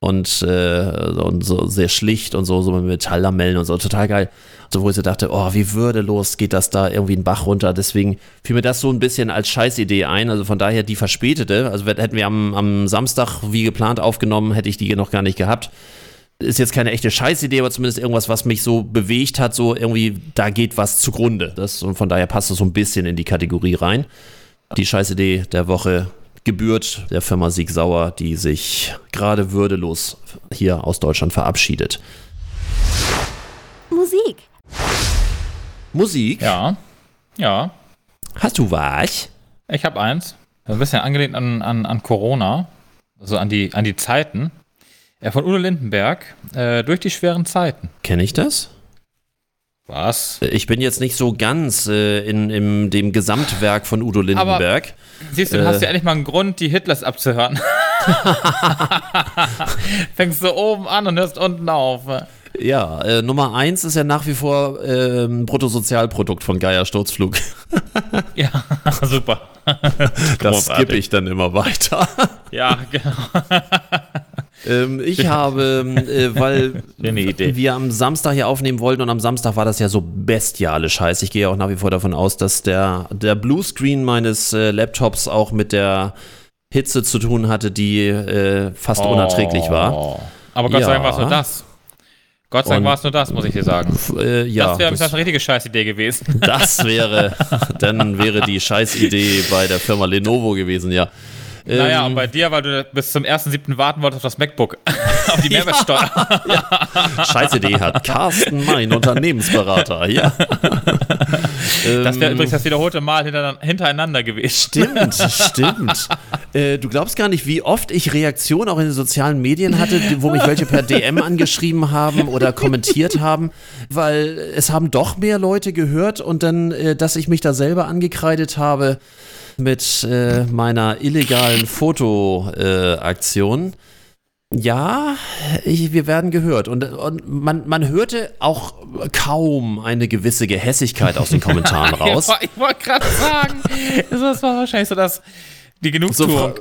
und, äh, und so sehr schlicht und so, so mit Metalllamellen und so, total geil. So, wo ich so dachte, oh, wie würdelos geht das da irgendwie einen Bach runter. Deswegen fiel mir das so ein bisschen als Scheißidee ein. Also von daher die verspätete. Also hätten wir am, am Samstag wie geplant aufgenommen, hätte ich die noch gar nicht gehabt ist jetzt keine echte Scheißidee, aber zumindest irgendwas, was mich so bewegt hat, so irgendwie, da geht was zugrunde. Das, und von daher passt es so ein bisschen in die Kategorie rein. Die Scheißidee der Woche gebührt der Firma Sieg Sauer, die sich gerade würdelos hier aus Deutschland verabschiedet. Musik. Musik, Ja. Ja. hast du was? Ich habe eins. Ein bisschen angelehnt an, an, an Corona. Also an die, an die Zeiten. Ja, von Udo Lindenberg. Äh, durch die schweren Zeiten. Kenne ich das? Was? Ich bin jetzt nicht so ganz äh, in, in dem Gesamtwerk von Udo Lindenberg. Siehst du, du hast ja endlich mal einen Grund, die Hitlers abzuhören. Fängst du oben an und hörst unten auf. Ja, äh, Nummer eins ist ja nach wie vor ähm, Bruttosozialprodukt von Geier Sturzflug. Ja, super. Das skippe ich dann immer weiter. Ja, genau. Ähm, ich habe, äh, weil wir am Samstag hier aufnehmen wollten und am Samstag war das ja so bestiale Scheiß. Ich gehe auch nach wie vor davon aus, dass der, der Bluescreen meines äh, Laptops auch mit der Hitze zu tun hatte, die äh, fast unerträglich war. Oh. Aber Gott sei Dank Ja. war es nur das. Gott sei Dank war es nur das, muss ich dir sagen. Äh, ja, das wäre das eine richtige Scheißidee gewesen. Das wäre, dann wäre die Scheißidee bei der Firma Lenovo gewesen, ja. Naja, Ähm, und bei dir, weil du bis zum 1.7. warten wolltest auf das MacBook. auf die Mehrwertsteuer. Scheißidee hat Carsten Mein, Unternehmensberater, ja. Das wäre Ähm, übrigens das wiederholte Mal hintereinander, gewesen. Stimmt, stimmt. Äh, du glaubst gar nicht, wie oft ich Reaktionen auch in den sozialen Medien hatte, die- wo mich welche per DM angeschrieben haben oder kommentiert haben, weil es haben doch mehr Leute gehört und dann, äh, dass ich mich da selber angekreidet habe mit äh, meiner illegalen Fotoaktion. Äh, ja, ich, wir werden gehört. Und, und man, man hörte auch kaum eine gewisse Gehässigkeit aus den Kommentaren raus. Ich, ich wollte gerade sagen, das war wahrscheinlich so das, die So, Genugtuung.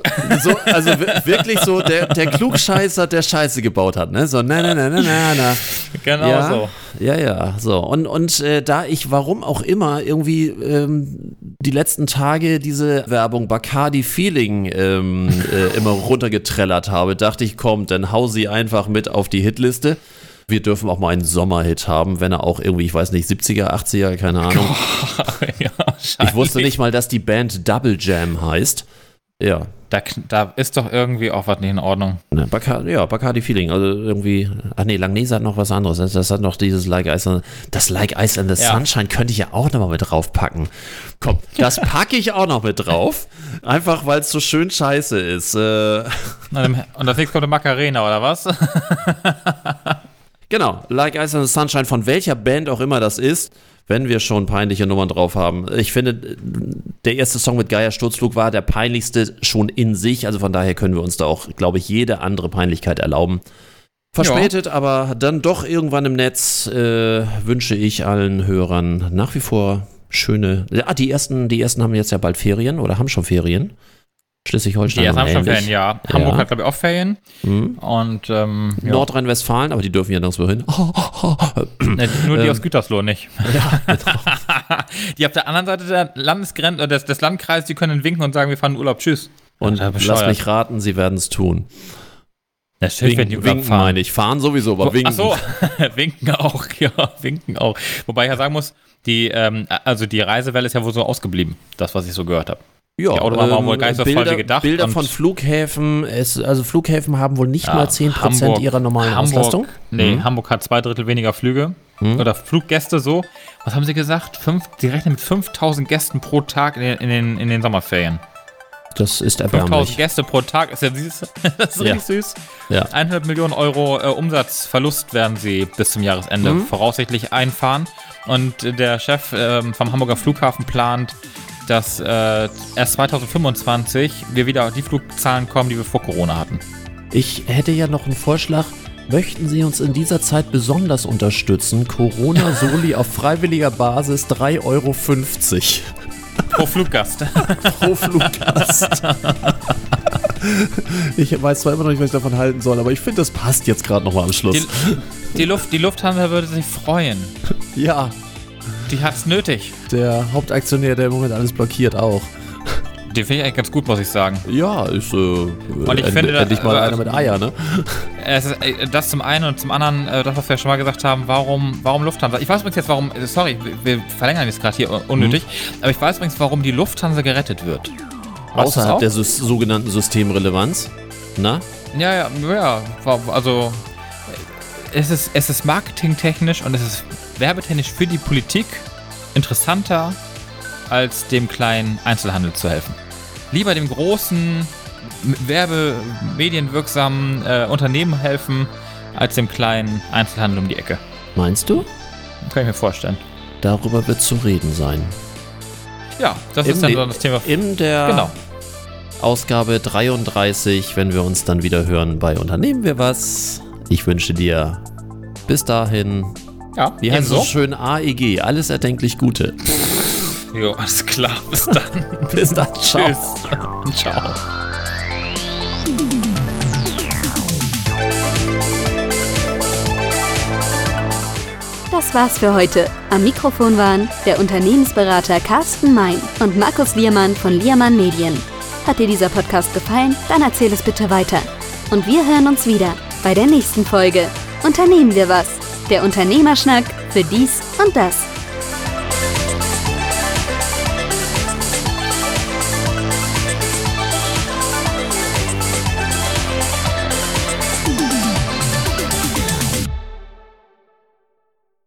so, also wi- wirklich so der, der Klugscheißer, der Scheiße gebaut hat, ne? So, na, na, na, na, na, na. genau ja, so. Ja, ja, so. Und, und äh, da ich, warum auch immer, irgendwie ähm, die letzten Tage diese Werbung Bacardi Feeling ähm, äh, immer runtergetrellert habe, dachte ich, komm, dann hau sie einfach mit auf die Hitliste. Wir dürfen auch mal einen Sommerhit haben, wenn er auch irgendwie, ich weiß nicht, 70er, 80er, keine Ahnung. ja, Ich wusste nicht mal, dass die Band Double Jam heißt. Ja, Da, da ist doch irgendwie auch was nicht in Ordnung. Ne, Bacardi, ja, Bacardi Feeling. Also irgendwie, ach nee, Langnese hat noch was anderes. Das, hat noch dieses Like Ice, and- das Like Ice and the Ja. Sunshine könnte ich ja auch nochmal mit draufpacken. Komm, das packe ich auch noch mit drauf. Einfach, weil es so schön scheiße ist. Äh, Na, Und das nächste kommt der Macarena, oder was? genau, Like Ice and the Sunshine, von welcher Band auch immer das ist, wenn wir schon peinliche Nummern drauf haben. Ich finde, der erste Song mit Geier Sturzflug war der peinlichste schon in sich. Also von daher können wir uns da auch, glaube ich, jede andere Peinlichkeit erlauben. Verspätet, aber dann doch irgendwann im Netz äh, wünsche ich allen Hörern nach wie vor schöne. Ja, die ersten, die ersten haben jetzt ja bald Ferien oder haben schon Ferien. Schleswig-Holstein. Die haben schon. Ferien, ja. Ja. Hamburg hat, glaube ich, auch Ferien. Mhm. Und ähm, ja. Nordrhein-Westfalen, aber die dürfen ja nirgendwo hin. Ne, nur die Ähm, aus Gütersloh nicht. die auf der anderen Seite der Landesgrenze, äh, des, des Landkreises, die können winken und sagen, wir fahren Urlaub, tschüss. Und lass mich raten, sie werden es tun. Natürlich die Winken, Urlaub winken fahren. meine ich. Fahren sowieso, aber winken. Ach so, winken auch, ja, winken auch. Wobei ich ja sagen muss, die, ähm, also die Reisewelle ist ja wohl so ausgeblieben, das, was ich so gehört habe. Ja, Die Autobahn war wohl gar nicht so voll Bilder, wie gedacht Bilder von Flughäfen, es, also Flughäfen haben wohl nicht mal 10% ihrer normalen Hamburg, Auslastung. Nee, Mhm. Hamburg hat zwei Drittel weniger Flüge. Mhm. Oder Fluggäste so. Was haben sie gesagt? Fünf, die rechnen mit 5000 Gästen pro Tag in den, in den, in den Sommerferien. Das ist 5000 erbärmlich. Gäste pro Tag ist ja süß. das ist Ja. richtig süß. Ja. 100 Millionen Euro äh, Umsatzverlust werden sie bis zum Jahresende Mhm. voraussichtlich einfahren. Und der Chef ähm, vom Hamburger Flughafen plant, dass äh, erst 2025 wir wieder auf die Flugzahlen kommen, die wir vor Corona hatten. Ich hätte ja noch einen Vorschlag. Möchten Sie uns in dieser Zeit besonders unterstützen? Corona-Soli auf freiwilliger Basis 3,50 Euro Pro Fluggast. pro Fluggast. Ich weiß zwar immer noch nicht, was ich davon halten soll, aber ich finde, das passt jetzt gerade nochmal am Schluss. Die, die, Luft, die Lufthansa würde sich freuen. ja, Die hat's nötig. der Hauptaktionär, der im Moment alles blockiert, auch. Die finde ich eigentlich ganz gut, muss ich sagen. Ja, ist äh, ich end, finde, endlich mal also- einer mit Eier, ne? Es ist, äh, das zum einen und zum anderen, äh, das, was wir schon mal gesagt haben, warum, warum Lufthansa? Ich weiß übrigens jetzt, warum, äh, sorry, wir verlängern jetzt gerade hier un- unnötig, aber ich weiß übrigens, warum die Lufthansa gerettet wird. Weißt Außerhalb der sogenannten Systemrelevanz. Na? Ja, ja, ja, war- also es ist, es ist marketingtechnisch und es ist werbetechnisch für die Politik interessanter, als dem kleinen Einzelhandel zu helfen. Lieber dem großen, m- werbe-, medienwirksamen äh, Unternehmen helfen, als dem kleinen Einzelhandel um die Ecke. Meinst du? Kann ich mir vorstellen. Darüber wird zu reden sein. Ja, das Im ist dann ne- das Thema. In der Genau. Ausgabe 33, wenn wir uns dann wieder hören bei Unternehmen wir was. Ich wünsche dir bis dahin, Ja, wie heißt so schön, AEG, alles erdenklich Gute. Jo, alles klar. Bis dann. Bis dann, ciao. Tschüss. Ciao. Das war's für heute. Am Mikrofon waren der Unternehmensberater Carsten Mein und Markus Liermann von Liermann Medien. Hat dir dieser Podcast gefallen? Dann erzähl es bitte weiter. Und wir hören uns wieder bei der nächsten Folge. Unternehmen wir was? Der Unternehmerschnack für dies und das.